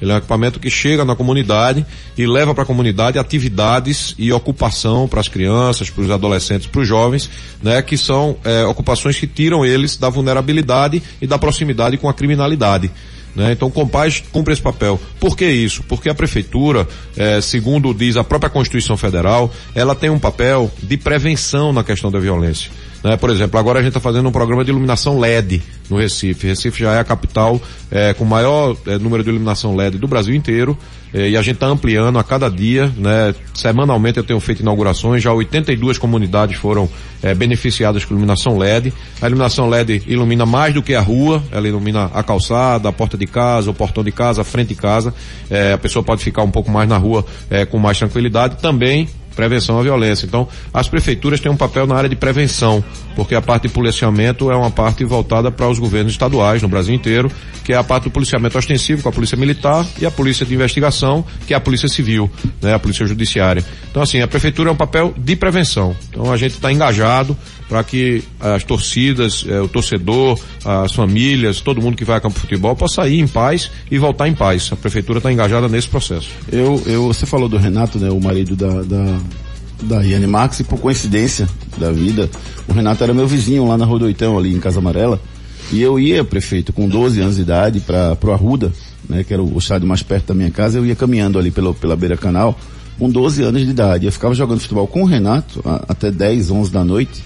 Ele é um equipamento que chega na comunidade e leva para a comunidade atividades e ocupação para as crianças, para os adolescentes, para os jovens, né, que são é, ocupações que tiram eles da vulnerabilidade e da proximidade com a criminalidade. Né? Então o Compaz cumpre esse papel. Por que isso? Porque a prefeitura, eh, segundo diz a própria Constituição Federal, ela tem um papel de prevenção na questão da violência. Né? Por exemplo, agora a gente está fazendo um programa de iluminação LED no Recife. Recife já é a capital é, com maior é, número de iluminação LED do Brasil inteiro. É, e a gente está ampliando a cada dia, né? Semanalmente eu tenho feito inaugurações, já 82 comunidades foram é, beneficiadas com iluminação LED. A iluminação LED ilumina mais do que a rua, ela ilumina a calçada, a porta de casa, o portão de casa, a frente de casa. É, a pessoa pode ficar um pouco mais na rua é, com mais tranquilidade. Também prevenção à violência. Então, as prefeituras têm um papel na área de prevenção, porque a parte de policiamento é uma parte voltada para os governos estaduais no Brasil inteiro, que é a parte do policiamento ostensivo com a polícia militar e a polícia de investigação, que é a polícia civil, né, a polícia judiciária. Então, assim, a prefeitura é um papel de prevenção. Então, a gente está engajado para que as torcidas, eh, o torcedor, as famílias, todo mundo que vai a campo de futebol possa ir em paz e voltar em paz. A prefeitura está engajada nesse processo. Eu, eu, você falou do Renato, né, o marido da, da, da Yane Max, e por coincidência da vida, o Renato era meu vizinho lá na Rodoitão, ali em Casa Amarela, e eu ia, prefeito, com 12 anos de idade, para pro Arruda, né, que era o estádio mais perto da minha casa, eu ia caminhando ali pelo, pela beira canal, com 12 anos de idade. Eu ficava jogando futebol com o Renato a, até 10, 11 da noite,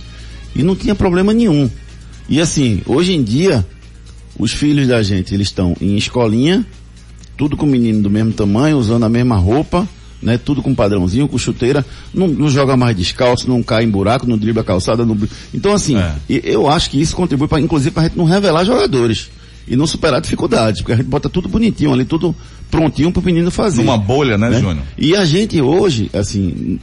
e não tinha problema nenhum. E assim, hoje em dia, os filhos da gente, eles estão em escolinha, tudo com menino do mesmo tamanho, usando a mesma roupa, né? Tudo com padrãozinho, com chuteira, não, não joga mais descalço, não cai em buraco, não dribla a calçada, não... Então assim, e- eu acho que isso contribui para, inclusive, para a gente não revelar jogadores e não superar dificuldades, porque a gente bota tudo bonitinho ali, tudo prontinho para o menino fazer. Numa bolha, né, Júnior? E a gente hoje, assim,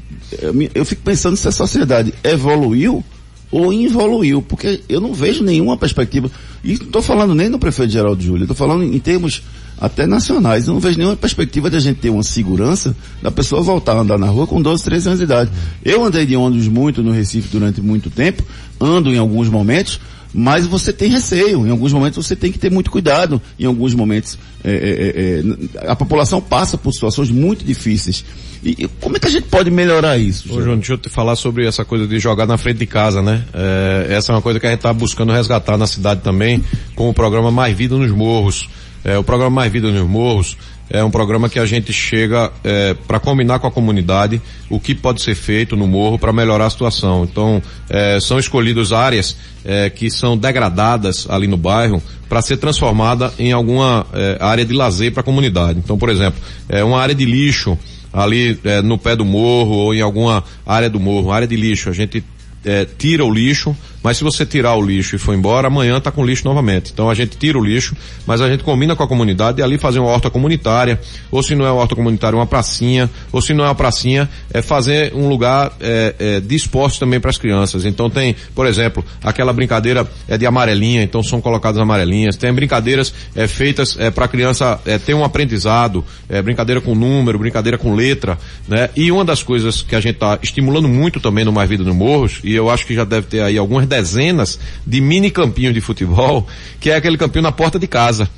eu fico pensando se a sociedade evoluiu ou involuiu, porque eu não vejo nenhuma perspectiva. E não estou falando nem do prefeito Geraldo Júlio, estou falando em termos até nacionais. Eu não vejo nenhuma perspectiva de a gente ter uma segurança da pessoa voltar a andar na rua com 12, 13 anos de idade. Eu andei de ônibus muito no Recife durante muito tempo, ando em alguns momentos, mas você tem receio. Em alguns momentos você tem que ter muito cuidado. Em alguns momentos é, é, é, é, a população passa por situações muito difíceis. E, e como é que a gente pode melhorar isso? Ô, João, deixa eu te falar sobre essa coisa de jogar na frente de casa, né? É, essa é uma coisa que a gente está buscando resgatar na cidade também, com o programa Mais Vida nos Morros. É, o programa Mais Vida nos Morros é um programa que a gente chega é, para combinar com a comunidade o que pode ser feito no morro para melhorar a situação. Então, é, são escolhidas áreas é, que são degradadas ali no bairro para ser transformada em alguma é, área de lazer para a comunidade. Então, por exemplo, é uma área de lixo ali é, no pé do morro ou em alguma área do morro, área de lixo. A gente é, tira o lixo, mas se você tirar o lixo e for embora, amanhã tá com lixo novamente. Então a gente tira o lixo, mas a gente combina com a comunidade e ali fazer uma horta comunitária, ou se não é uma horta comunitária, uma pracinha, ou se não é uma pracinha, é fazer um lugar é, é, de esporte também para as crianças. Então tem, por exemplo, aquela brincadeira é de amarelinha, então são colocadas amarelinhas. Tem brincadeiras é, feitas é, para a criança é, ter um aprendizado, é, brincadeira com número, brincadeira com letra, né? E uma das coisas que a gente está estimulando muito também no Mais Vida no Morros, e eu acho que já deve ter aí algumas dezenas de mini campinhos de futebol, que é aquele campinho na porta de casa.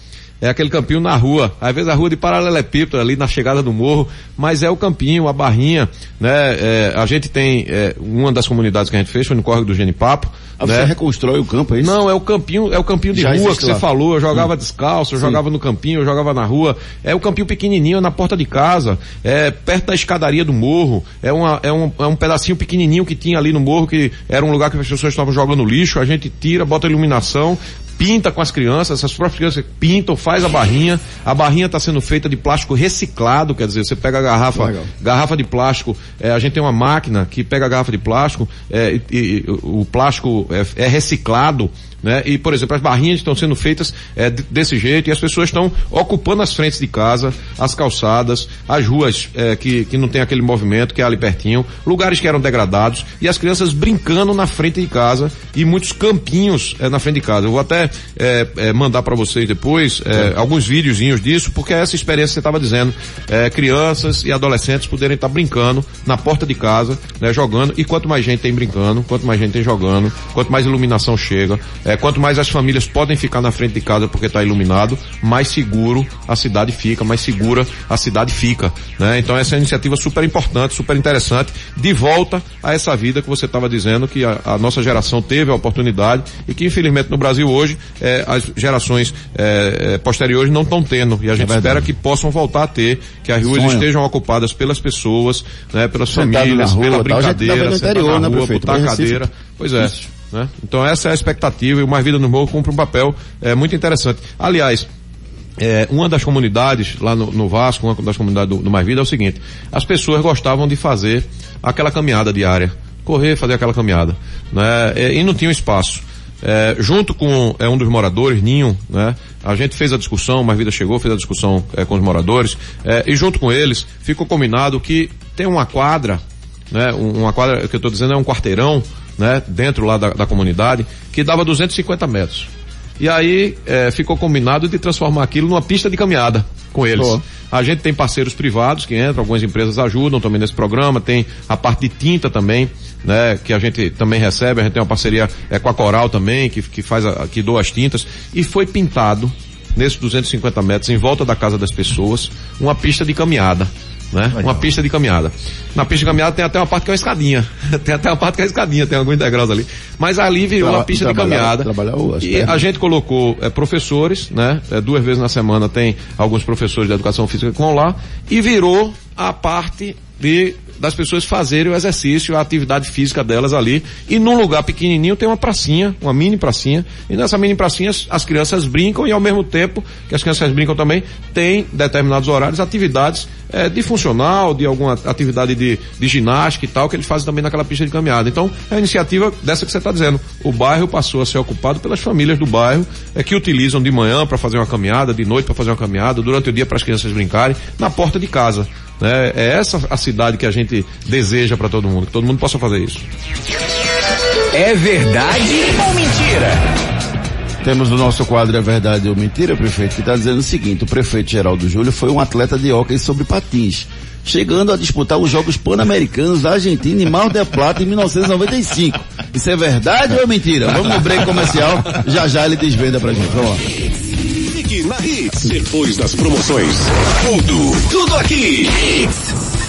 É aquele campinho na rua. Às vezes a rua de paralelepípedo ali na chegada do morro, mas é o campinho, a barrinha, né? É, a gente tem, é, uma das comunidades que a gente fez foi no Córrego do Genipapo. Ah, né? Você reconstrói o campo, é isso? Não, é o campinho, é o campinho de Já rua que você lá. falou. Eu jogava Hum. descalço, eu Sim. jogava no campinho, eu jogava na rua. É o campinho pequenininho na porta de casa, é perto da escadaria do morro. É, uma, é, um, é um pedacinho pequenininho que tinha ali no morro que era um lugar que as pessoas estavam jogando lixo. A gente tira, bota iluminação, pinta com as crianças, as próprias crianças pintam, faz a barrinha. A barrinha está sendo feita de plástico reciclado, quer dizer, você pega a garrafa, Legal. garrafa de plástico, é, a gente tem uma máquina que pega a garrafa de plástico, é, e, e o o plástico é, é reciclado, né? E, por exemplo, as barrinhas estão sendo feitas é, de- desse jeito e as pessoas estão ocupando as frentes de casa, as calçadas, as ruas é, que, que não tem aquele movimento que é ali pertinho, lugares que eram degradados e as crianças brincando na frente de casa e muitos campinhos é, na frente de casa. Eu vou até mandar para vocês depois alguns videozinhos disso, porque é essa experiência que você estava dizendo, crianças e adolescentes poderem estar brincando na porta de casa, né, jogando, e quanto mais gente tem brincando, quanto mais gente tem jogando, quanto mais iluminação chega, é, quanto mais as famílias podem ficar na frente de casa porque está iluminado, mais seguro a cidade fica, mais segura a cidade fica, né? Então essa é uma iniciativa super importante, super interessante, de volta a essa vida que você estava dizendo que a, a nossa geração teve a oportunidade e que infelizmente no Brasil hoje é, as gerações é, é, posteriores não estão tendo e a gente verdade. espera que possam voltar a ter, que as ruas Sonho. estejam ocupadas pelas pessoas, né, pelas Sentado famílias, rua, pela gente brincadeira, no sentar interior, na né, rua, prefeito? botar a cadeira. Pois é. Isso. Né? Então essa é a expectativa e o Mais Vida no Morro cumpre um papel é, muito interessante. Aliás, é, uma das comunidades lá no, no, Vasco, uma das comunidades do, do Mais Vida é o seguinte, as pessoas gostavam de fazer aquela caminhada diária, correr, fazer aquela caminhada, né? É, e não tinha espaço. É, junto com é, um dos moradores, Ninho, né? A gente fez a discussão, Mais Vida chegou, fez a discussão é, com os moradores, é, e junto com eles ficou combinado que tem uma quadra, né? Uma quadra, que eu estou dizendo é um quarteirão, né? Dentro lá da, da comunidade, que dava 250 metros. E aí é, ficou combinado de transformar aquilo numa pista de caminhada com eles. Boa. A gente tem parceiros privados que entram, algumas empresas ajudam também nesse programa, tem a parte de tinta também, né, que a gente também recebe, a gente tem uma parceria é, com a Coral também, que, que faz a, que doa as tintas, e foi pintado nesses 250 metros em volta da casa das pessoas uma pista de caminhada né? Uma pista de caminhada. Na pista de caminhada tem até uma parte que é uma escadinha. tem até uma parte que é escadinha, tem alguns degraus ali. Mas ali virou Traba uma pista de caminhada. e a gente colocou é, professores, né? É, duas vezes na semana tem alguns professores de educação física que vão lá e virou a parte de das pessoas fazerem o exercício, a atividade física delas ali. E num lugar pequenininho tem uma pracinha, uma mini pracinha. E nessa mini pracinha as crianças brincam e ao mesmo tempo que as crianças brincam também, tem determinados horários, atividades é, de funcional, de alguma atividade de, de ginástica e tal, que eles fazem também naquela pista de caminhada. Então, é a iniciativa dessa que você está dizendo. O bairro passou a ser ocupado pelas famílias do bairro, é, que utilizam de manhã para fazer uma caminhada, de noite para fazer uma caminhada, durante o dia para as crianças brincarem, na porta de casa. Né? É essa a cidade que a gente deseja para todo mundo, que todo mundo possa fazer isso. É verdade ou mentira? Temos no nosso quadro É Verdade ou Mentira, prefeito, que está dizendo o seguinte, o prefeito Geraldo Júlio foi um atleta de hóquei sobre patins, chegando a disputar os Jogos Pan-Americanos da Argentina em Mar del Plata em 1995. Isso é verdade ou mentira? Vamos no break comercial, já já ele desvenda pra gente. Vamos lá na Hits. Depois das promoções, tudo, tudo aqui. Hits.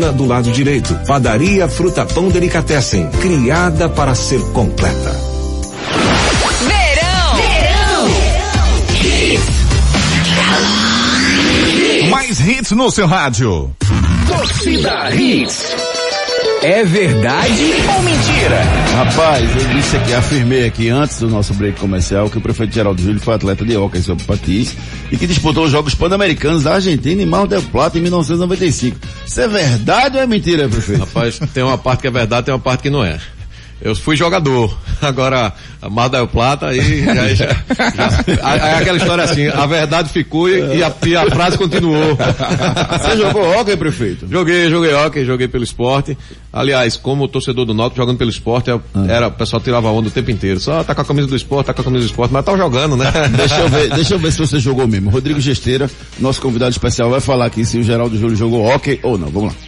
esquina do lado direito. Padaria Fruta Pão Delicatessen, criada para ser completa. Verão! Verão! Mais hits no seu rádio. Torcida Hits. É verdade ou mentira? Rapaz, eu disse aqui, afirmei aqui antes do nosso break comercial que o prefeito Geraldo Júlio foi atleta de hóquei sobre patins e que disputou os Jogos Pan-Americanos da Argentina em Mar del Plata em 1995. Isso é verdade ou é mentira, prefeito? Rapaz, tem uma parte que é verdade, tem uma parte que não é. Eu fui jogador. Agora, Mar del Plata aí já, já, já, é aquela história assim, a verdade ficou e, e, a, e a, frase continuou. Você jogou hockey, prefeito? Joguei, joguei hockey, joguei pelo esporte. Aliás, como torcedor do Náutico jogando pelo esporte, era, o pessoal tirava onda o tempo inteiro. Só tá com a camisa do esporte, tá com a camisa do esporte, mas tá jogando, né? Deixa eu ver, deixa eu ver se você jogou mesmo. Rodrigo Gesteira, nosso convidado especial, vai falar aqui se o Geraldo Júlio jogou hockey ou não. Vamos lá.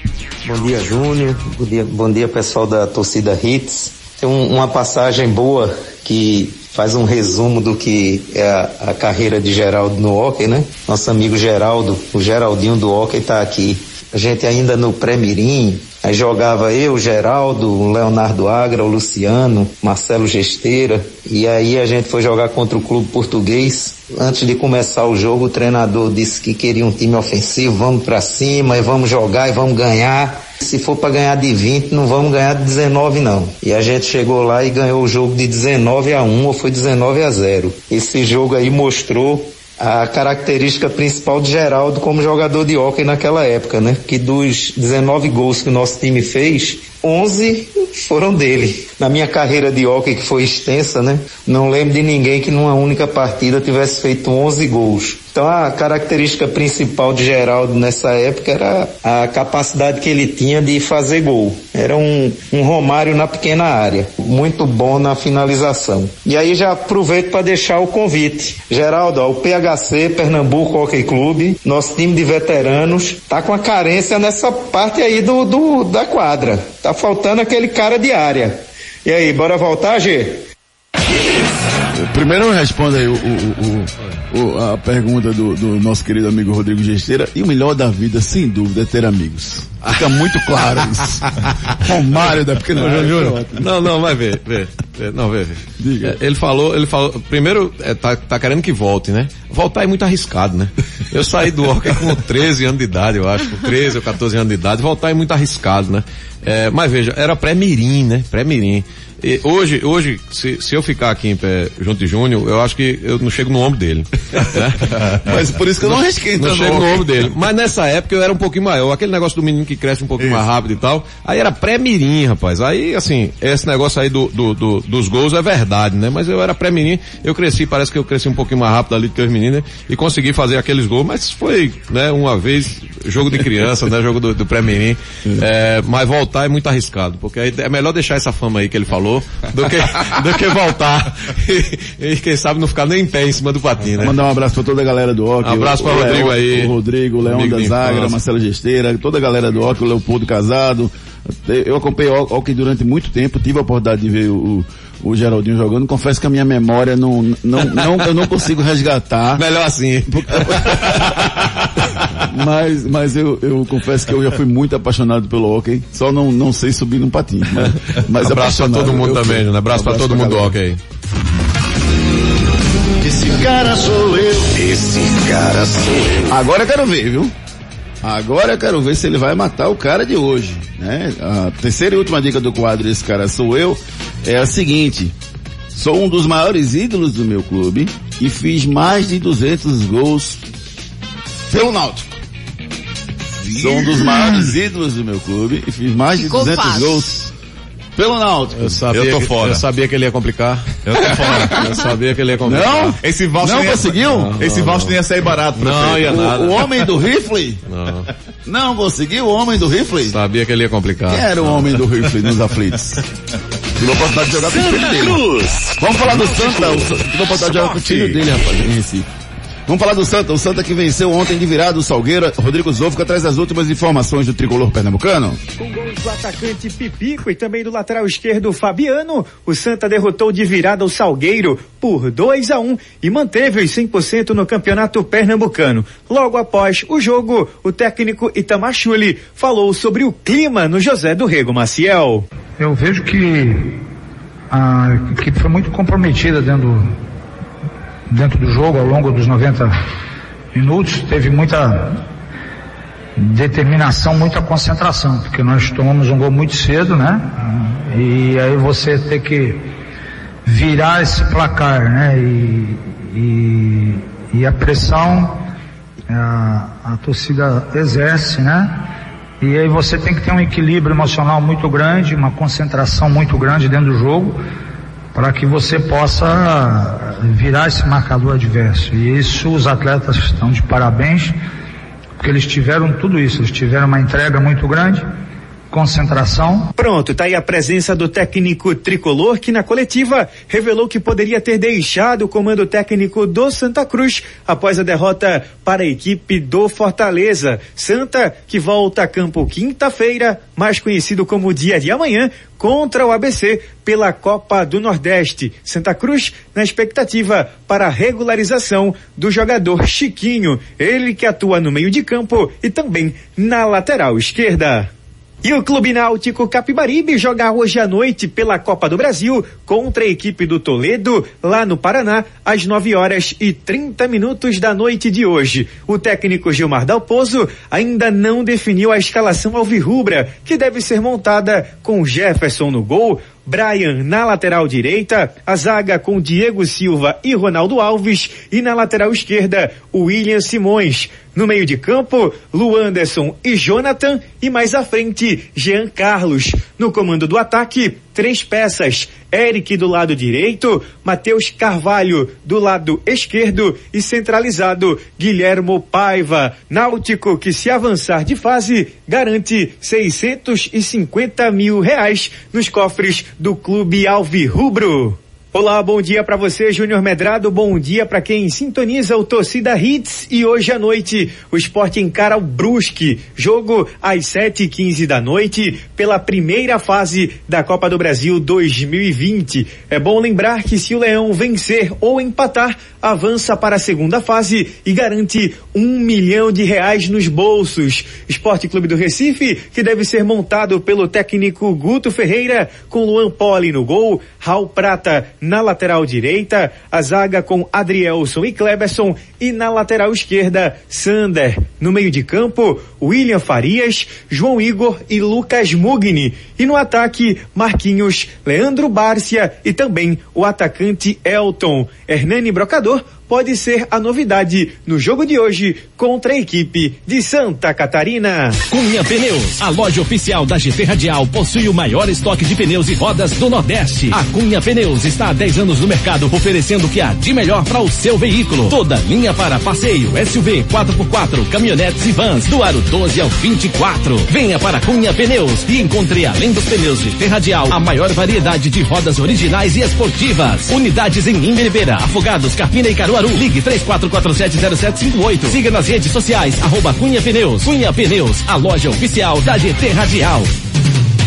Bom dia, Júnior. Bom dia, bom dia pessoal da torcida Hits. Tem um, uma passagem boa que faz um resumo do que é a, a carreira de Geraldo no hockey, né? Nosso amigo Geraldo, o Geraldinho do hockey tá aqui. A gente ainda no pré-mirim, aí jogava eu, Geraldo, Leonardo Agra, o Luciano, Marcelo Gesteira, e aí a gente foi jogar contra o clube português. Antes de começar o jogo, o treinador disse que queria um time ofensivo, vamos para cima e vamos jogar e vamos ganhar. Se for para ganhar de 20, não vamos ganhar de 19 não. E a gente chegou lá e ganhou o jogo de 19 a 1 ou foi 19 a 0. Esse jogo aí mostrou a característica principal de Geraldo como jogador de hóquei naquela época, né? Que dos 19 gols que o nosso time fez, 11 foram dele. Na minha carreira de hóquei, que foi extensa, né? Não lembro de ninguém que numa única partida tivesse feito 11 gols. Então a característica principal de Geraldo nessa época era a capacidade que ele tinha de fazer gol. Era um, um Romário na pequena área. Muito bom na finalização. E aí já aproveito para deixar o convite. Geraldo, ó, o PHC, Pernambuco Hockey Clube, nosso time de veteranos, tá com a carência nessa parte aí do, do da quadra. Tá faltando aquele cara de área. E aí, bora voltar, G? Primeiro responda aí o, o, o, a pergunta do, do, nosso querido amigo Rodrigo Gesteira. E o melhor da vida, sem dúvida, é ter amigos. Fica muito claro isso. Romário da pequena Júnior. Não, não, vai ver, ver. Não, vê, vê. Diga. Ele falou, ele falou, primeiro, é, tá, tá querendo que volte, né? Voltar é muito arriscado, né? Eu saí do hockey com 13 anos de idade, eu acho, com 13 ou 14 anos de idade, voltar é muito arriscado, né? É, mas veja, era pré-mirim, né? Pré-mirim. E hoje, hoje, se, se eu ficar aqui em pé junto de Júnior, eu acho que eu não chego no ombro dele. Né? Mas por isso que eu não risquei Não chego no ombro dele. Mas nessa época eu era um pouquinho maior. Aquele negócio do menino que cresce um pouquinho isso. mais rápido e tal. Aí era pré-mirim, rapaz. Aí, assim, esse negócio aí do, do, do, dos gols é verdade, né? Mas eu era pré-mirim, eu cresci, parece que eu cresci um pouquinho mais rápido ali do que os meninos, né? E consegui fazer aqueles gols, mas foi, né, uma vez, jogo de criança, né? Jogo do, do pré-mirim. É, mas voltar é muito arriscado, porque aí é melhor deixar essa fama aí que ele falou, do que, do que voltar e, e, quem sabe não ficar nem em pé em cima do patinho, né? Mandar um abraço pra toda a galera do Hockey. Um abraço para o Rodrigo aí. O Rodrigo, o Leão da Zagra, Marcelo Gesteira, toda a galera do Hockey, o Leopoldo Casado. Eu acompanhei o Hockey durante muito tempo, tive a oportunidade de ver o, o Geraldinho jogando. Confesso que a minha memória não, não, não eu não consigo resgatar. Melhor assim. mas, mas eu, eu confesso que eu já fui muito apaixonado pelo hockey. Só não, não sei subir num patinho. Mas, mas abraço pra todo mundo também, né? Abraço, pra todo mundo do hockey. Esse cara sou eu. Esse cara sou eu. Agora eu quero ver, viu? Agora eu quero ver se ele vai matar o cara de hoje, né? A terceira e última dica do quadro Esse Cara Sou Eu é a seguinte. Sou um dos maiores ídolos do meu clube e fiz mais de 200 gols pelo Náutico. Sou um dos maiores ídolos do meu clube e fiz mais de Ficou 200 fácil. gols pelo Náutico. Eu sabia, eu tô fora. eu sabia que ele ia complicar. Eu tô fora. eu sabia que ele ia complicar. Não? Esse voucher não conseguiu? Não, Esse voucher não ia sair barato. Não, ia nada. O, o homem do rifle? Não. Não conseguiu o homem do rifle? Sabia que ele ia complicar. Quem era o homem do rifle nos aflitos? Tive a oportunidade de jogar com o filho dele. Cruz. Vamos falar do Santa. Tive a oportunidade de jogar com o filho dele, rapaz, em Recife. Vamos falar do Santa, o Santa que venceu ontem de virada o Salgueira. Rodrigo Zofka traz as últimas informações do tricolor pernambucano. Com gols do atacante Pipico e também do lateral esquerdo Fabiano, o Santa derrotou de virada o Salgueiro por 2 a 1 um, e manteve os 100% no campeonato pernambucano. Logo após o jogo, o técnico Itamar Chuli falou sobre o clima no José do Rego Maciel. Eu vejo que a equipe foi muito comprometida dentro dentro do jogo ao longo dos 90 minutos, teve muita determinação, muita concentração, porque nós tomamos um gol muito cedo, né? E aí você ter que virar esse placar, né? E, e, e a pressão a, a torcida exerce, né? E aí você tem que ter um equilíbrio emocional muito grande, uma concentração muito grande dentro do jogo para que você possa virar esse marcador adverso. E isso os atletas estão de parabéns, porque eles tiveram tudo isso, eles tiveram uma entrega muito grande concentração. Pronto, tá aí a presença do técnico tricolor que na coletiva revelou que poderia ter deixado o comando técnico do Santa Cruz após a derrota para a equipe do Fortaleza. Santa que volta a campo quinta-feira, mais conhecido como dia de amanhã, contra o ABC pela Copa do Nordeste. Santa Cruz na expectativa para a regularização do jogador Chiquinho, ele que atua no meio de campo e também na lateral esquerda. E o Clube Náutico Capibaribe joga hoje à noite pela Copa do Brasil contra a equipe do Toledo, lá no Paraná, às 9 horas e 30 minutos da noite de hoje. O técnico Gilmar Dalpozo ainda não definiu a escalação alvirrubra, que deve ser montada com Jefferson no gol, Brian na lateral direita, a zaga com Diego Silva e Ronaldo Alves e na lateral esquerda, William Simões. No meio de campo, Luanderson e Jonathan e mais à frente, Jean Carlos. No comando do ataque, três peças. Eric do lado direito, Matheus Carvalho do lado esquerdo e centralizado Guilhermo Paiva. Náutico que se avançar de fase garante 650 mil reais nos cofres do Clube Alvirrubro. Olá, bom dia para você, Júnior Medrado. Bom dia para quem sintoniza o Torcida Hits. E hoje à noite, o esporte encara o Brusque. Jogo às sete e quinze da noite, pela primeira fase da Copa do Brasil 2020. É bom lembrar que se o Leão vencer ou empatar, avança para a segunda fase e garante um milhão de reais nos bolsos. Esporte Clube do Recife, que deve ser montado pelo técnico Guto Ferreira, com Luan Poli no gol, Raul Prata na lateral direita, a zaga com Adrielson e Kleberson e na lateral esquerda, Sander. No meio de campo, William Farias, João Igor e Lucas Mugni. E no ataque, Marquinhos, Leandro Bárcia e também o atacante Elton. Hernani Brocador pode ser a novidade no jogo de hoje contra a equipe de Santa Catarina. Cunha Pneus, a loja oficial da GT Radial, possui o maior estoque de pneus e rodas do Nordeste. A Cunha Pneus está há 10 anos no mercado, oferecendo o que há de melhor para o seu veículo. Toda linha para passeio, SUV, 4x4, caminhonetes e vans, do aro 12 ao 24. Venha para Cunha Pneus e encontre, além dos pneus GT Radial, a maior variedade de rodas originais e esportivas. Unidades em Imberibeira, Afogados, Carpina e Caruaru. Ligue 34470758. Siga nas redes sociais, arroba Cunha Pneus. Cunha Pneus, a loja oficial da GT Radial.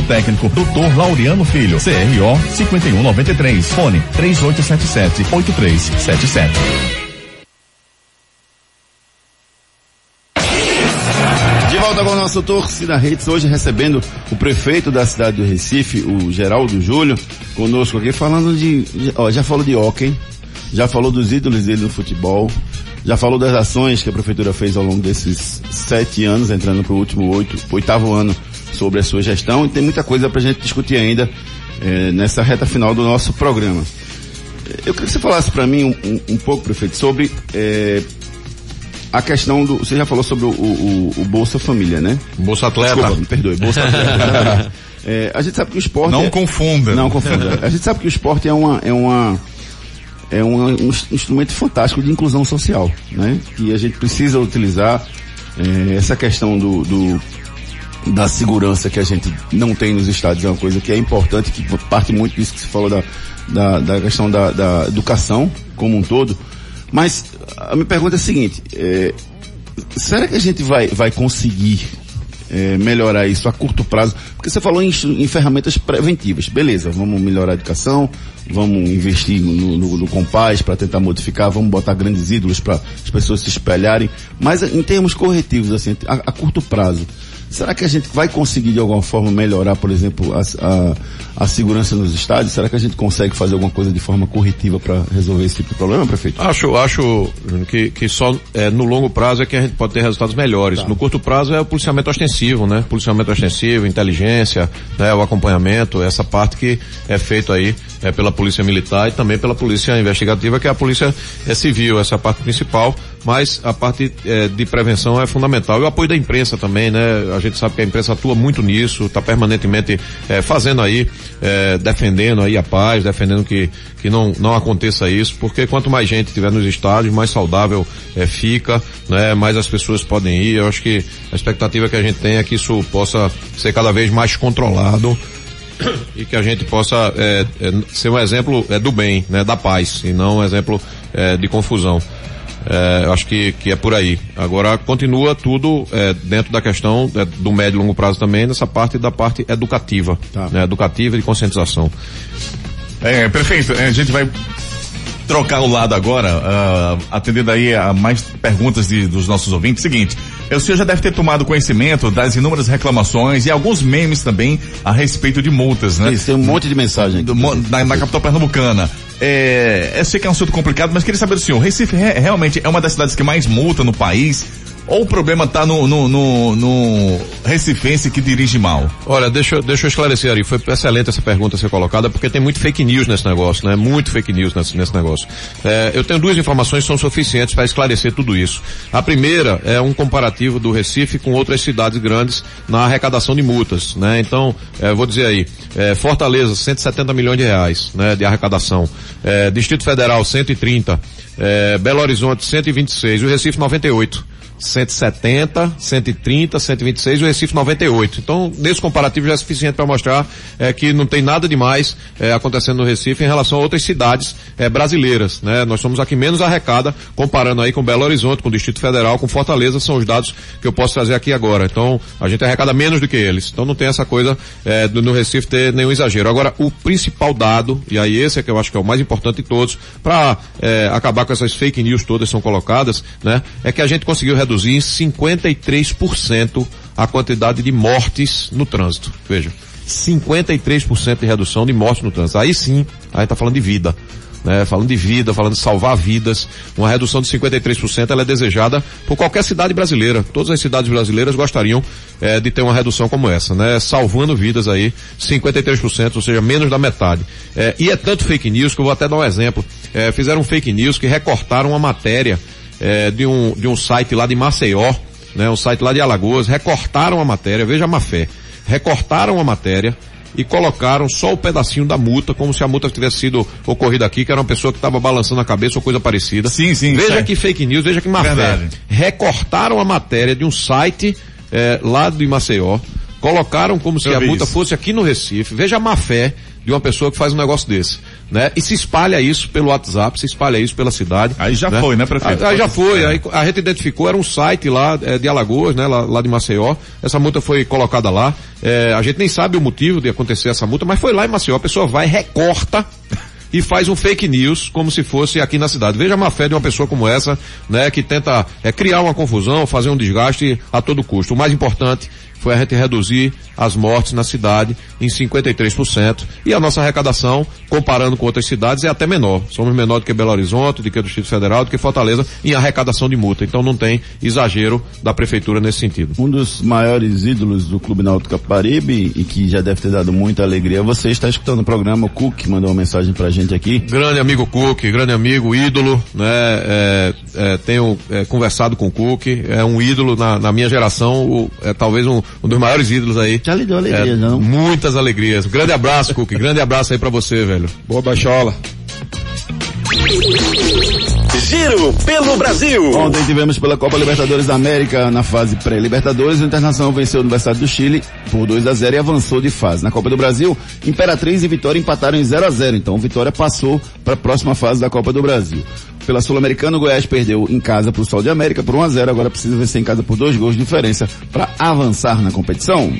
técnico, Dr. Laureano Filho, CRO 5193, fone 3877 8377. De volta com o nosso Torcida Redes, hoje recebendo o prefeito da cidade do Recife, o Geraldo Júlio, conosco aqui, falando de, ó, já falou de hockey, já falou dos ídolos dele no futebol, já falou das ações que a prefeitura fez ao longo desses sete anos, entrando para o último oito, oitavo ano sobre a sua gestão, e tem muita coisa para a gente discutir ainda eh, nessa reta final do nosso programa. Eu queria que você falasse para mim um, um, um, pouco, prefeito, sobre eh, a questão do. Você já falou sobre o, o, o Bolsa Família, né? Bolsa Atleta. Desculpa, me perdoe, Bolsa Atleta. é, a gente sabe que o esporte. Não é, confunda. Não confunda. A gente sabe que o esporte é uma. É uma é um, um instrumento fantástico de inclusão social, né? E a gente precisa utilizar é, essa questão do, do, da segurança que a gente não tem nos estádios é uma coisa que é importante, que parte muito disso que você falou da, da, da questão da, da educação como um todo. Mas a minha pergunta é a seguinte, é, será que a gente vai, vai conseguir é, melhorar isso a curto prazo? Porque você falou em, em, ferramentas preventivas. Beleza, vamos melhorar a educação, vamos investir no, no, no compás para tentar modificar, vamos botar grandes ídolos para as pessoas se espelharem. Mas em termos corretivos, assim, a, a curto prazo, Será que a gente vai conseguir de alguma forma melhorar, por exemplo, a, a, a segurança nos estádios? Será que a gente consegue fazer alguma coisa de forma corretiva para resolver esse tipo de problema, prefeito? Acho, acho que, que só é, no longo prazo é que a gente pode ter resultados melhores. Tá. No curto prazo é o policiamento ostensivo, né? Policiamento ostensivo, inteligência, né? O acompanhamento, essa parte que é feito aí é, pela polícia militar e também pela polícia investigativa, que é a polícia é, civil, essa é a parte principal, mas a parte é, de prevenção é fundamental. E o apoio da imprensa também, né? Gente sabe que a imprensa atua muito nisso, está permanentemente é, fazendo aí, é, defendendo aí a paz, defendendo que, que não, não aconteça isso, porque quanto mais gente tiver nos estádios, mais saudável é, fica, né? Mais as pessoas podem ir. Eu acho que a expectativa que a gente tem é que isso possa ser cada vez mais controlado e que a gente possa é, ser um exemplo é, do bem, né, da paz, e não um exemplo é, de confusão. É, acho que, que é por aí. Agora continua tudo é, dentro da questão é, do médio e longo prazo também, nessa parte da parte educativa, tá. né, educativa e de conscientização. É, perfeito. A gente vai trocar o lado agora, uh, atendendo aí a mais perguntas de, dos nossos ouvintes. Seguinte, o senhor já deve ter tomado conhecimento das inúmeras reclamações e alguns memes também a respeito de multas, né? Isso, tem um monte de mensagem. Do, na, na, capital pernambucana. É, eu sei que é um assunto complicado, mas queria saber do senhor, Recife é, realmente é uma das cidades que mais multa no país? Ou o problema está no, no, no, no recifense que dirige mal? Olha, deixa, deixa eu esclarecer aí. Foi excelente essa pergunta ser colocada, porque tem muito fake news nesse negócio, né? Muito fake news nesse, nesse negócio. É, eu tenho duas informações que são suficientes para esclarecer tudo isso. A primeira é um comparativo do Recife com outras cidades grandes na arrecadação de multas, né? Então, é, vou dizer aí, é, Fortaleza, 170 milhões de reais, né? De arrecadação. É, Distrito Federal, 130. É, Belo Horizonte, 126. E o Recife, 98. 170, 130, 126 e o Recife 98. Então, nesse comparativo já é suficiente para mostrar é, que não tem nada demais é, acontecendo no Recife em relação a outras cidades é, brasileiras. Né? Nós somos aqui menos arrecada, comparando aí com Belo Horizonte, com o Distrito Federal, com Fortaleza, são os dados que eu posso trazer aqui agora. Então, a gente arrecada menos do que eles. Então, não tem essa coisa é, no Recife ter nenhum exagero. Agora, o principal dado, e aí esse é que eu acho que é o mais importante de todos, para é, acabar com essas fake news todas que são colocadas, né, é que a gente conseguiu reduzir reduzir em 53% a quantidade de mortes no trânsito. Veja, 53% de redução de mortes no trânsito. Aí sim, aí está falando de vida. Né, falando de vida, falando de salvar vidas, uma redução de 53% ela é desejada por qualquer cidade brasileira. Todas as cidades brasileiras gostariam é, de ter uma redução como essa, né? Salvando vidas aí, 53%, ou seja, menos da metade. É, e é tanto fake news que eu vou até dar um exemplo. É, fizeram fake news que recortaram uma matéria é, de, um, de um site lá de Maceió, né, um site lá de Alagoas, recortaram a matéria, veja a má fé, recortaram a matéria e colocaram só o pedacinho da multa, como se a multa tivesse sido ocorrida aqui, que era uma pessoa que estava balançando a cabeça ou coisa parecida. Sim, sim. Veja é. que fake news, veja que má Verdade. fé. Recortaram a matéria de um site é, lá de Maceió, colocaram como se Eu a multa isso. fosse aqui no Recife. Veja a má fé de uma pessoa que faz um negócio desse, né? E se espalha isso pelo WhatsApp, se espalha isso pela cidade. Aí já né? foi, né, prefeito? Aí, já foi, aí a gente identificou, era um site lá é, de Alagoas, né, lá, lá, de Maceió, essa multa foi colocada lá, é, a gente nem sabe o motivo de acontecer essa multa, mas foi lá em Maceió, a pessoa vai, recorta, e faz um fake news como se fosse aqui na cidade. Veja a má fé de uma pessoa como essa, né, que tenta é, criar uma confusão, fazer um desgaste a todo custo. O mais importante foi a gente reduzir as mortes na cidade em 53%. E a nossa arrecadação, comparando com outras cidades, é até menor. Somos menor do que Belo Horizonte, do que o Distrito Federal, do que Fortaleza em arrecadação de multa. Então não tem exagero da prefeitura nesse sentido. Um dos maiores ídolos do Clube Náutico Caparibe e que já deve ter dado muita alegria, você está escutando o programa, o Cook mandou uma mensagem pra gente aqui. Grande amigo Cook, grande amigo, ídolo, né? É, é, tenho é, conversado com o Cook, é um ídolo na, na minha geração, o, é talvez um, um dos maiores ídolos aí. Já lhe deu alegria, é, não? Muitas alegrias. Grande abraço, Cook. Grande abraço aí pra você, velho. Boa baixola. Giro pelo Brasil. Ontem tivemos pela Copa Libertadores da América na fase pré-Libertadores. O Internacional venceu o Universidade do Chile por 2 a 0 e avançou de fase. Na Copa do Brasil, Imperatriz e Vitória empataram em 0 a 0 Então, Vitória passou para a próxima fase da Copa do Brasil. Pela Sul-Americana, o Goiás perdeu em casa para o Sol de América por 1 a 0 Agora precisa vencer em casa por dois gols de diferença para avançar na competição.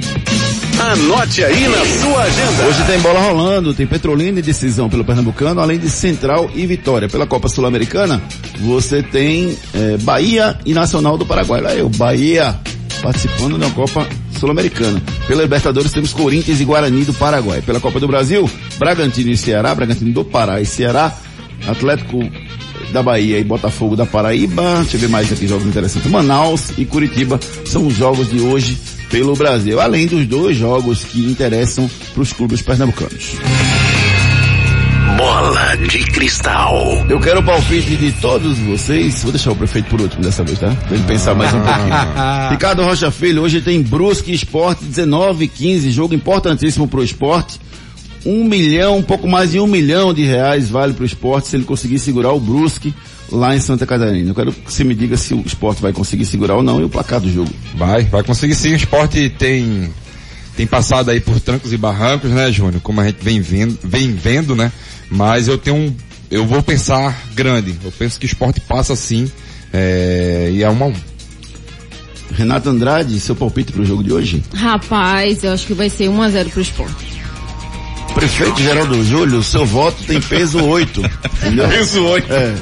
Anote aí na sua agenda. Hoje tem bola rolando, tem Petrolina e decisão pelo Pernambucano, além de Central e Vitória. Pela Copa Sul-Americana, você tem é, Bahia e Nacional do Paraguai. Lá eu, Bahia participando da Copa Sul-Americana. Pela Libertadores temos Corinthians e Guarani do Paraguai. Pela Copa do Brasil, Bragantino e Ceará, Bragantino do Pará e Ceará, Atlético da Bahia e Botafogo da Paraíba. Deixa eu ver mais aqui jogos interessantes. Manaus e Curitiba são os jogos de hoje pelo Brasil, além dos dois jogos que interessam para os clubes pernambucanos. Bola de cristal. Eu quero o palpite de todos vocês. Vou deixar o prefeito por último dessa vez, tá? Pra ele pensar mais um pouquinho. Ricardo Rocha Filho, hoje tem Brusque Esporte 19 15, jogo importantíssimo pro esporte. Um milhão, um pouco mais de um milhão de reais vale pro esporte se ele conseguir segurar o Brusque lá em Santa Catarina. Eu quero que você me diga se o esporte vai conseguir segurar ou não e o placar do jogo. Vai, vai conseguir sim. O esporte tem, tem passado aí por trancos e barrancos, né, Júnior? Como a gente vem vendo, vem vendo, né? Mas eu tenho um, eu vou pensar grande. Eu penso que o esporte passa sim, é, e é uma um. Renato Andrade, seu palpite pro jogo de hoje? Rapaz, eu acho que vai ser 1x0 pro esporte. Prefeito Geraldo Júlio, seu voto tem peso 8. Entendeu? Peso 8. É.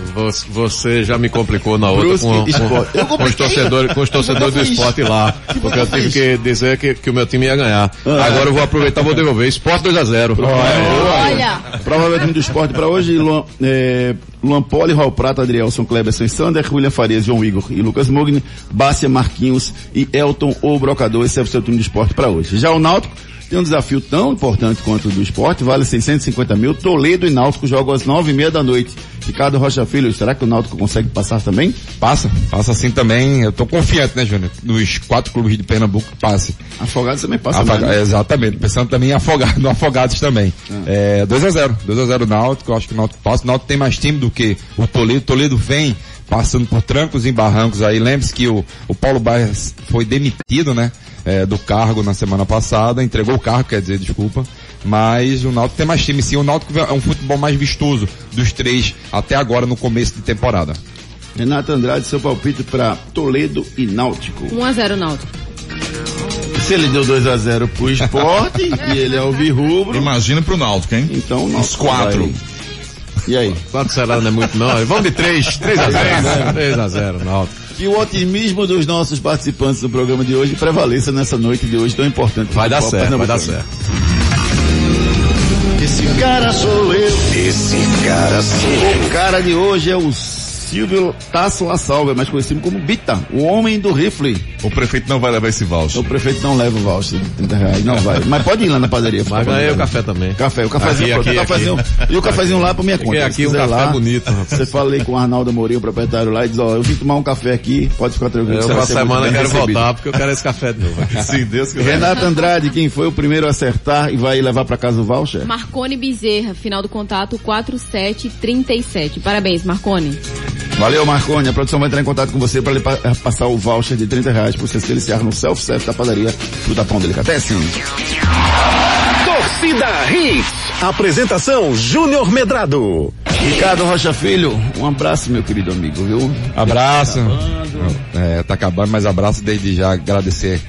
Você, já me complicou na outra Brusque com, Esporte. Eu com, com os torcedores, com os torcedores do esporte lá. Porque eu tive que dizer que, que o meu time ia ganhar. Ah. Agora eu vou aproveitar e vou devolver. Esporte 2x0. Olha, Provavelmente time do esporte para hoje, Luan, é, Luan Poli, Raul Prata, Adrielson, Kleberson e Sander, William Farias, João Igor e Lucas Mugni, Bárcia, Marquinhos e Elton ou Brocador. Esse é o seu time do esporte para hoje. Já o Náutico tem um desafio tão importante quanto o do esporte, vale 650 mil. Toledo e Náutico jogam às nove e meia da noite. Ricardo Rocha Filho, será que o Náutico consegue passar também? Passa, passa assim também. Eu tô confiante, né, Júnior? Nos quatro clubes de Pernambuco que passe. Afogados também passa Afoga- mais, né? Exatamente, pensando também em afogado, no afogados também. É, 2x0, 2x0 Náutico, eu acho que o Náutico passa. O Náutico tem mais time do que o Toledo. O Toledo vem passando por trancos e barrancos aí. Lembre-se que o, o Paulo Baez foi demitido, né? é, do cargo na semana passada, entregou o cargo, quer dizer, desculpa. Mas o Náutico tem mais time sim. O Náutico é um futebol mais vistoso dos três até agora no começo de temporada. Renato Andrade, seu palpite para Toledo e Náutico. 1x0 Náutico. Se ele deu 2 a 0 pro esporte e ele é o Virrubro, Imagina pro Náutico, hein? então Náutico quatro. vai- E aí? 4 será não é muito não. Vamos de 3, 3x0. 3x0, Náutico. Que o otimismo dos nossos participantes do programa de hoje prevaleça nessa noite de hoje tão importante. Vai dar certo, vai dar certo. Esse cara sou eu. Esse cara sou eu. O cara de hoje é o Silvio Tasso La Salva, mais conhecido como Bita, o homem do rifle. O prefeito não vai levar esse voucher. O prefeito não leva o voucher de 30 reais, não vai. Mas pode ir lá na padaria. Mas ganhei o café também. Café, o cafezinho, Aqui, aqui, o cafezinho e o cafezinho lá pra minha conta. Se aqui um quiser café lá, bonito, rapaz. Você falei com o Arnaldo Amorim, o proprietário lá, e diz, ó, eu vim tomar um café aqui, pode ficar tranquilo. Eu muito semana bem quero recebido. voltar porque eu quero esse café de novo. Se Deus quiser. Renato Andrade, quem foi o primeiro a acertar e vai levar pra casa o voucher? Marcone Bezerra, final do contato 4737. Parabéns, Marcone. Valeu, Marconi. A produção vai entrar em contato com você para lhe pa- passar o voucher de 30 reais para você se deliciar no self-service da padaria Fruta Pão Delicatessen. Torcida Hits. Apresentação Júnior Medrado. Ricardo Rocha Filho, um abraço, meu querido amigo, viu? Abraço. É, tá acabando, mas abraço desde já agradecer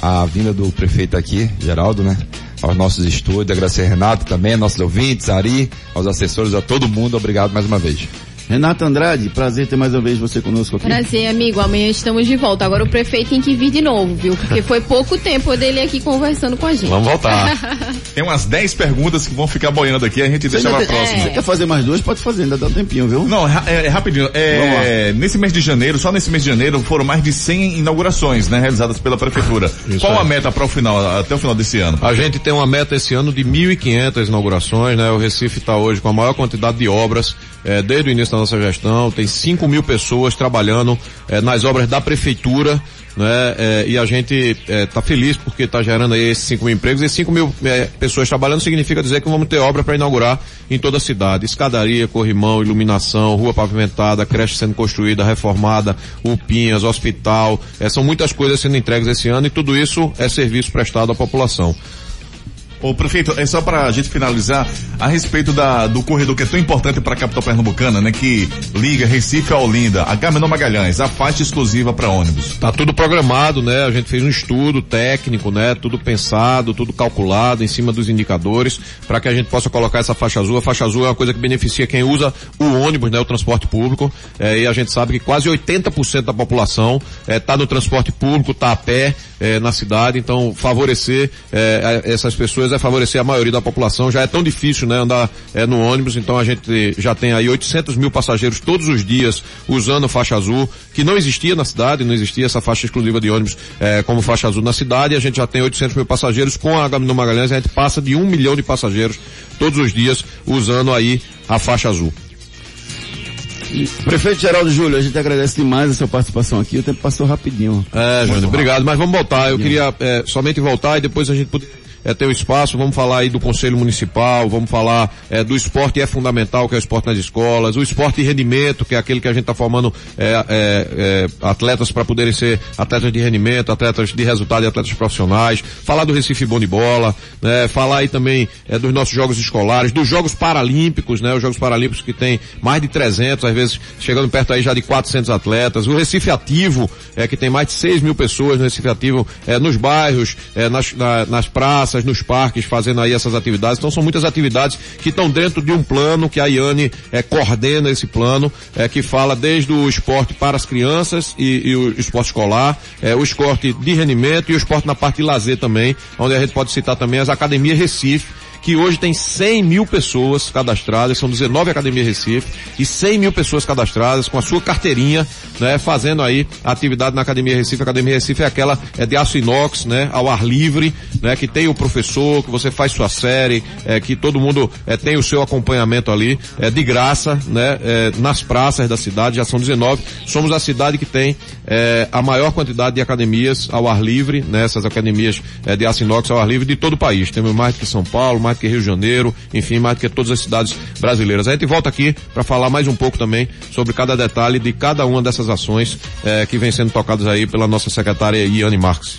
a vinda do prefeito aqui, Geraldo, né? Aos nossos estúdios, agradecer a Renato também, nossos ouvintes, Ari, aos assessores, a todo mundo, obrigado mais uma vez. Renato Andrade, prazer ter mais uma vez você conosco aqui. Prazer, amigo. Amanhã estamos de volta. Agora o prefeito tem que vir de novo, viu? Porque foi pouco tempo dele aqui conversando com a gente. Vamos voltar. Tem umas 10 perguntas que vão ficar boiando aqui, a gente Você, deixa pra tem- próxima. você quer fazer mais duas? Pode fazer, ainda dá um tempinho, viu? Não, é, é- é rapidinho. É, nesse mês de janeiro, só nesse mês de janeiro, foram mais de 100 inaugurações, né, realizadas pela prefeitura. Isso Qual aí. a meta para o final, até o final desse ano? A gente tem uma meta esse ano de 1.500 inaugurações, né? O Recife está hoje com a maior quantidade de obras eh, desde o início da nossa gestão. Tem 5 mil pessoas trabalhando eh, nas obras da prefeitura, né? Eh, e a gente está feliz porque está gerando aí esses 5 mil empregos. E 5 mil eh, pessoas trabalhando significa dizer que vamos ter obra para inaugurar em toda a cidade. Escadaria, corrimão, iluminação, rua pavimentada, creche sendo construída, reformada, UPinhas, hospital. Eh, são muitas coisas sendo entregues esse ano e tudo isso é serviço prestado à população. Ô, prefeito, é só pra gente finalizar a respeito da, do corredor que é tão importante pra capital pernambucana, né? Que liga Recife a Olinda, a Gamenon Magalhães, a faixa exclusiva para ônibus. Tá tudo programado, né? A gente fez um estudo técnico, né? Tudo pensado, tudo calculado em cima dos indicadores para que a gente possa colocar essa faixa azul. A faixa azul é uma coisa que beneficia quem usa o ônibus, né? O transporte público. É, e a gente sabe que quase 80% da população está no transporte público, está a pé é, na cidade. Então, favorecer é, essas pessoas é favorecer a maioria da população. Já é tão difícil, né? Andar é, no ônibus. Então, a gente já tem aí 800 mil passageiros todos os dias usando faixa azul, que não existia na cidade, não existia essa faixa exclusiva de ônibus é, como faixa azul na cidade. A gente já tem 800 mil passageiros. Com a Gaminão Magalhães, a gente passa de um milhão de passageiros todos os dias usando aí a faixa azul. Prefeito Geraldo Júlio, a gente agradece demais a sua participação aqui. O tempo passou rapidinho. É, Júnior, obrigado. Mas vamos voltar. Eu queria é, somente voltar e depois a gente poder é, ter o espaço, vamos falar aí do Conselho Municipal, vamos falar é, do esporte é fundamental, que é o esporte nas escolas, o esporte de rendimento, que é aquele que a gente está formando é, é, é, atletas para poderem ser atletas de rendimento, atletas de resultado e atletas profissionais, falar do Recife Bom de Bola, né, falar aí também é, dos nossos Jogos Escolares, dos Jogos Paralímpicos, né, os Jogos Paralímpicos que tem mais de 300, às vezes chegando perto aí já de 400 atletas, o Recife Ativo, é, que tem mais de 6 mil pessoas no Recife Ativo, é, nos bairros, nas, na, nas praças, nos parques, fazendo aí essas atividades. Então são muitas atividades que estão dentro de um plano que a Iane é, coordena esse plano, é, que fala desde o esporte para as crianças e, e o esporte escolar, é, o esporte de rendimento e o esporte na parte de lazer também, onde a gente pode citar também as academias Recife, que hoje tem 100 mil pessoas cadastradas, são 19 academias Recife, e 100 mil pessoas cadastradas com a sua carteirinha, né, fazendo aí atividade na Academia Recife. A Academia Recife é aquela é de aço inox, né, ao ar livre, né, que tem o professor, que você faz sua série, é, que todo mundo é, tem o seu acompanhamento ali, é, de graça, né, é, nas praças da cidade, já são 19. Somos a cidade que tem é, a maior quantidade de academias ao ar livre, né, academias é, de aço inox ao ar livre de todo o país. Temos mais que São Paulo, mais do que Rio de Janeiro, enfim, mais do que todas as cidades brasileiras. A gente volta aqui para falar mais um pouco também sobre cada detalhe de cada uma dessas ações eh, que vem sendo tocadas aí pela nossa secretária Iane Marques.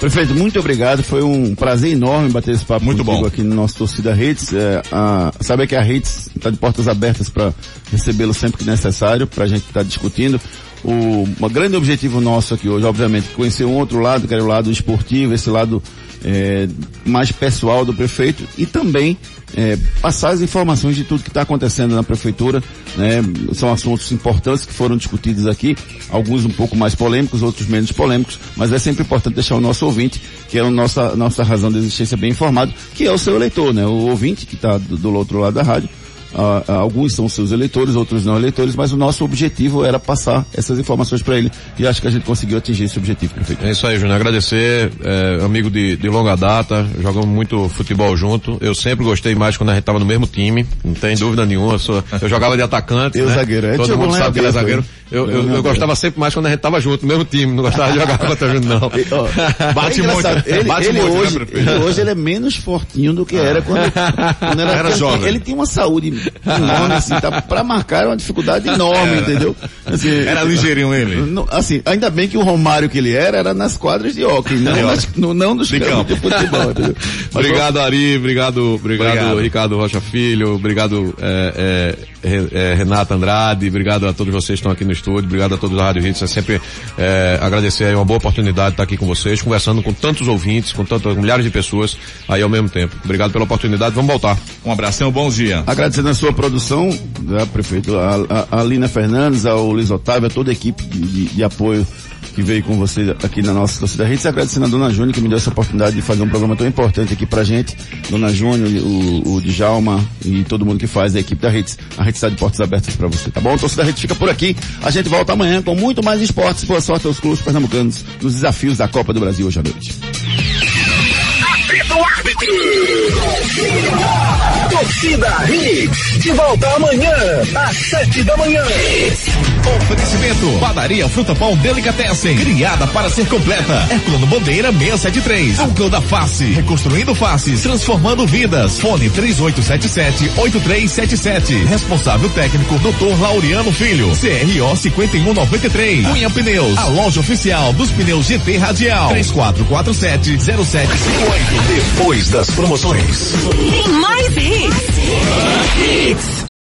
Prefeito, muito obrigado. Foi um prazer enorme bater esse papo muito bom aqui no nosso Torcida Redes. É, a, sabe que a Redes está de portas abertas para recebê-lo sempre que necessário, para a gente estar tá discutindo. O um grande objetivo nosso aqui hoje, obviamente, conhecer um outro lado, que era o lado esportivo, esse lado é, mais pessoal do prefeito e também é, passar as informações de tudo que está acontecendo na prefeitura. Né? São assuntos importantes que foram discutidos aqui, alguns um pouco mais polêmicos, outros menos polêmicos, mas é sempre importante deixar o nosso ouvinte, que é a nossa, nossa razão de existência bem informado, que é o seu eleitor, né? o ouvinte que está do, do outro lado da rádio Uh, alguns são seus eleitores, outros não eleitores, mas o nosso objetivo era passar essas informações para ele e acho que a gente conseguiu atingir esse objetivo, prefeito. É isso aí, Júnior. Agradecer, é, amigo de, de, longa data, jogamos muito futebol junto. Eu sempre gostei mais quando a gente estava no mesmo time, não tem dúvida nenhuma. Eu, sou, eu jogava de atacante. Eu né? zagueiro. Todo mundo sabe que ele é zagueiro. Eu, eu, eu, gostava sempre mais quando a gente tava junto, no mesmo time, não gostava de jogar contra junto, não. Bate é muito. Ele, Bate ele muito, hoje, né, ele hoje ele é menos fortinho do que era quando, quando era, era jovem. Ele tinha uma saúde enorme, assim, tá, pra marcar era uma dificuldade enorme, era. entendeu? Assim, era ligeirinho ele. Assim, ainda bem que o Romário que ele era, era nas quadras de hockey, não, nas, no, não nos de campos de futebol, entendeu? Mas, obrigado, Ari, obrigado, obrigado, obrigado, Ricardo Rocha Filho, obrigado, é, é, é, Renata Andrade, obrigado a todos vocês que estão aqui no estúdio, obrigado a todos da Rádio Hits, é sempre é, agradecer aí uma boa oportunidade de estar aqui com vocês, conversando com tantos ouvintes, com tantas milhares de pessoas aí ao mesmo tempo. Obrigado pela oportunidade, vamos voltar. Um abração, bom dia. Agradecendo a sua produção, né, prefeito, a, a, a Lina Fernandes, ao Luiz Otávio, a toda a equipe de, de, de apoio que veio com você aqui na nossa torcida Redes, agradecendo a Dona Júnior que me deu essa oportunidade de fazer um programa tão importante aqui pra gente. Dona Júnior, o, o Djalma e todo mundo que faz a equipe da Redes. A Redes está de portas abertas para você, tá bom? A torcida Redes fica por aqui. A gente volta amanhã com muito mais esportes. Boa sorte aos clubes pernambucanos nos desafios da Copa do Brasil hoje à noite. Torcida Hits, de volta amanhã, às sete da manhã. Oferecimento. Padaria Fruta Pão Delicatessen. Criada para ser completa. Herculano Bandeira 673. Núcleo da Face. Reconstruindo faces. Transformando vidas. Fone 3877-8377. Responsável técnico Dr. Laureano Filho. CRO 5193. Cunha Pneus. A loja oficial dos pneus GT Radial. 3447-0758. Depois das promoções. Tem mais hits. Beats! Beats!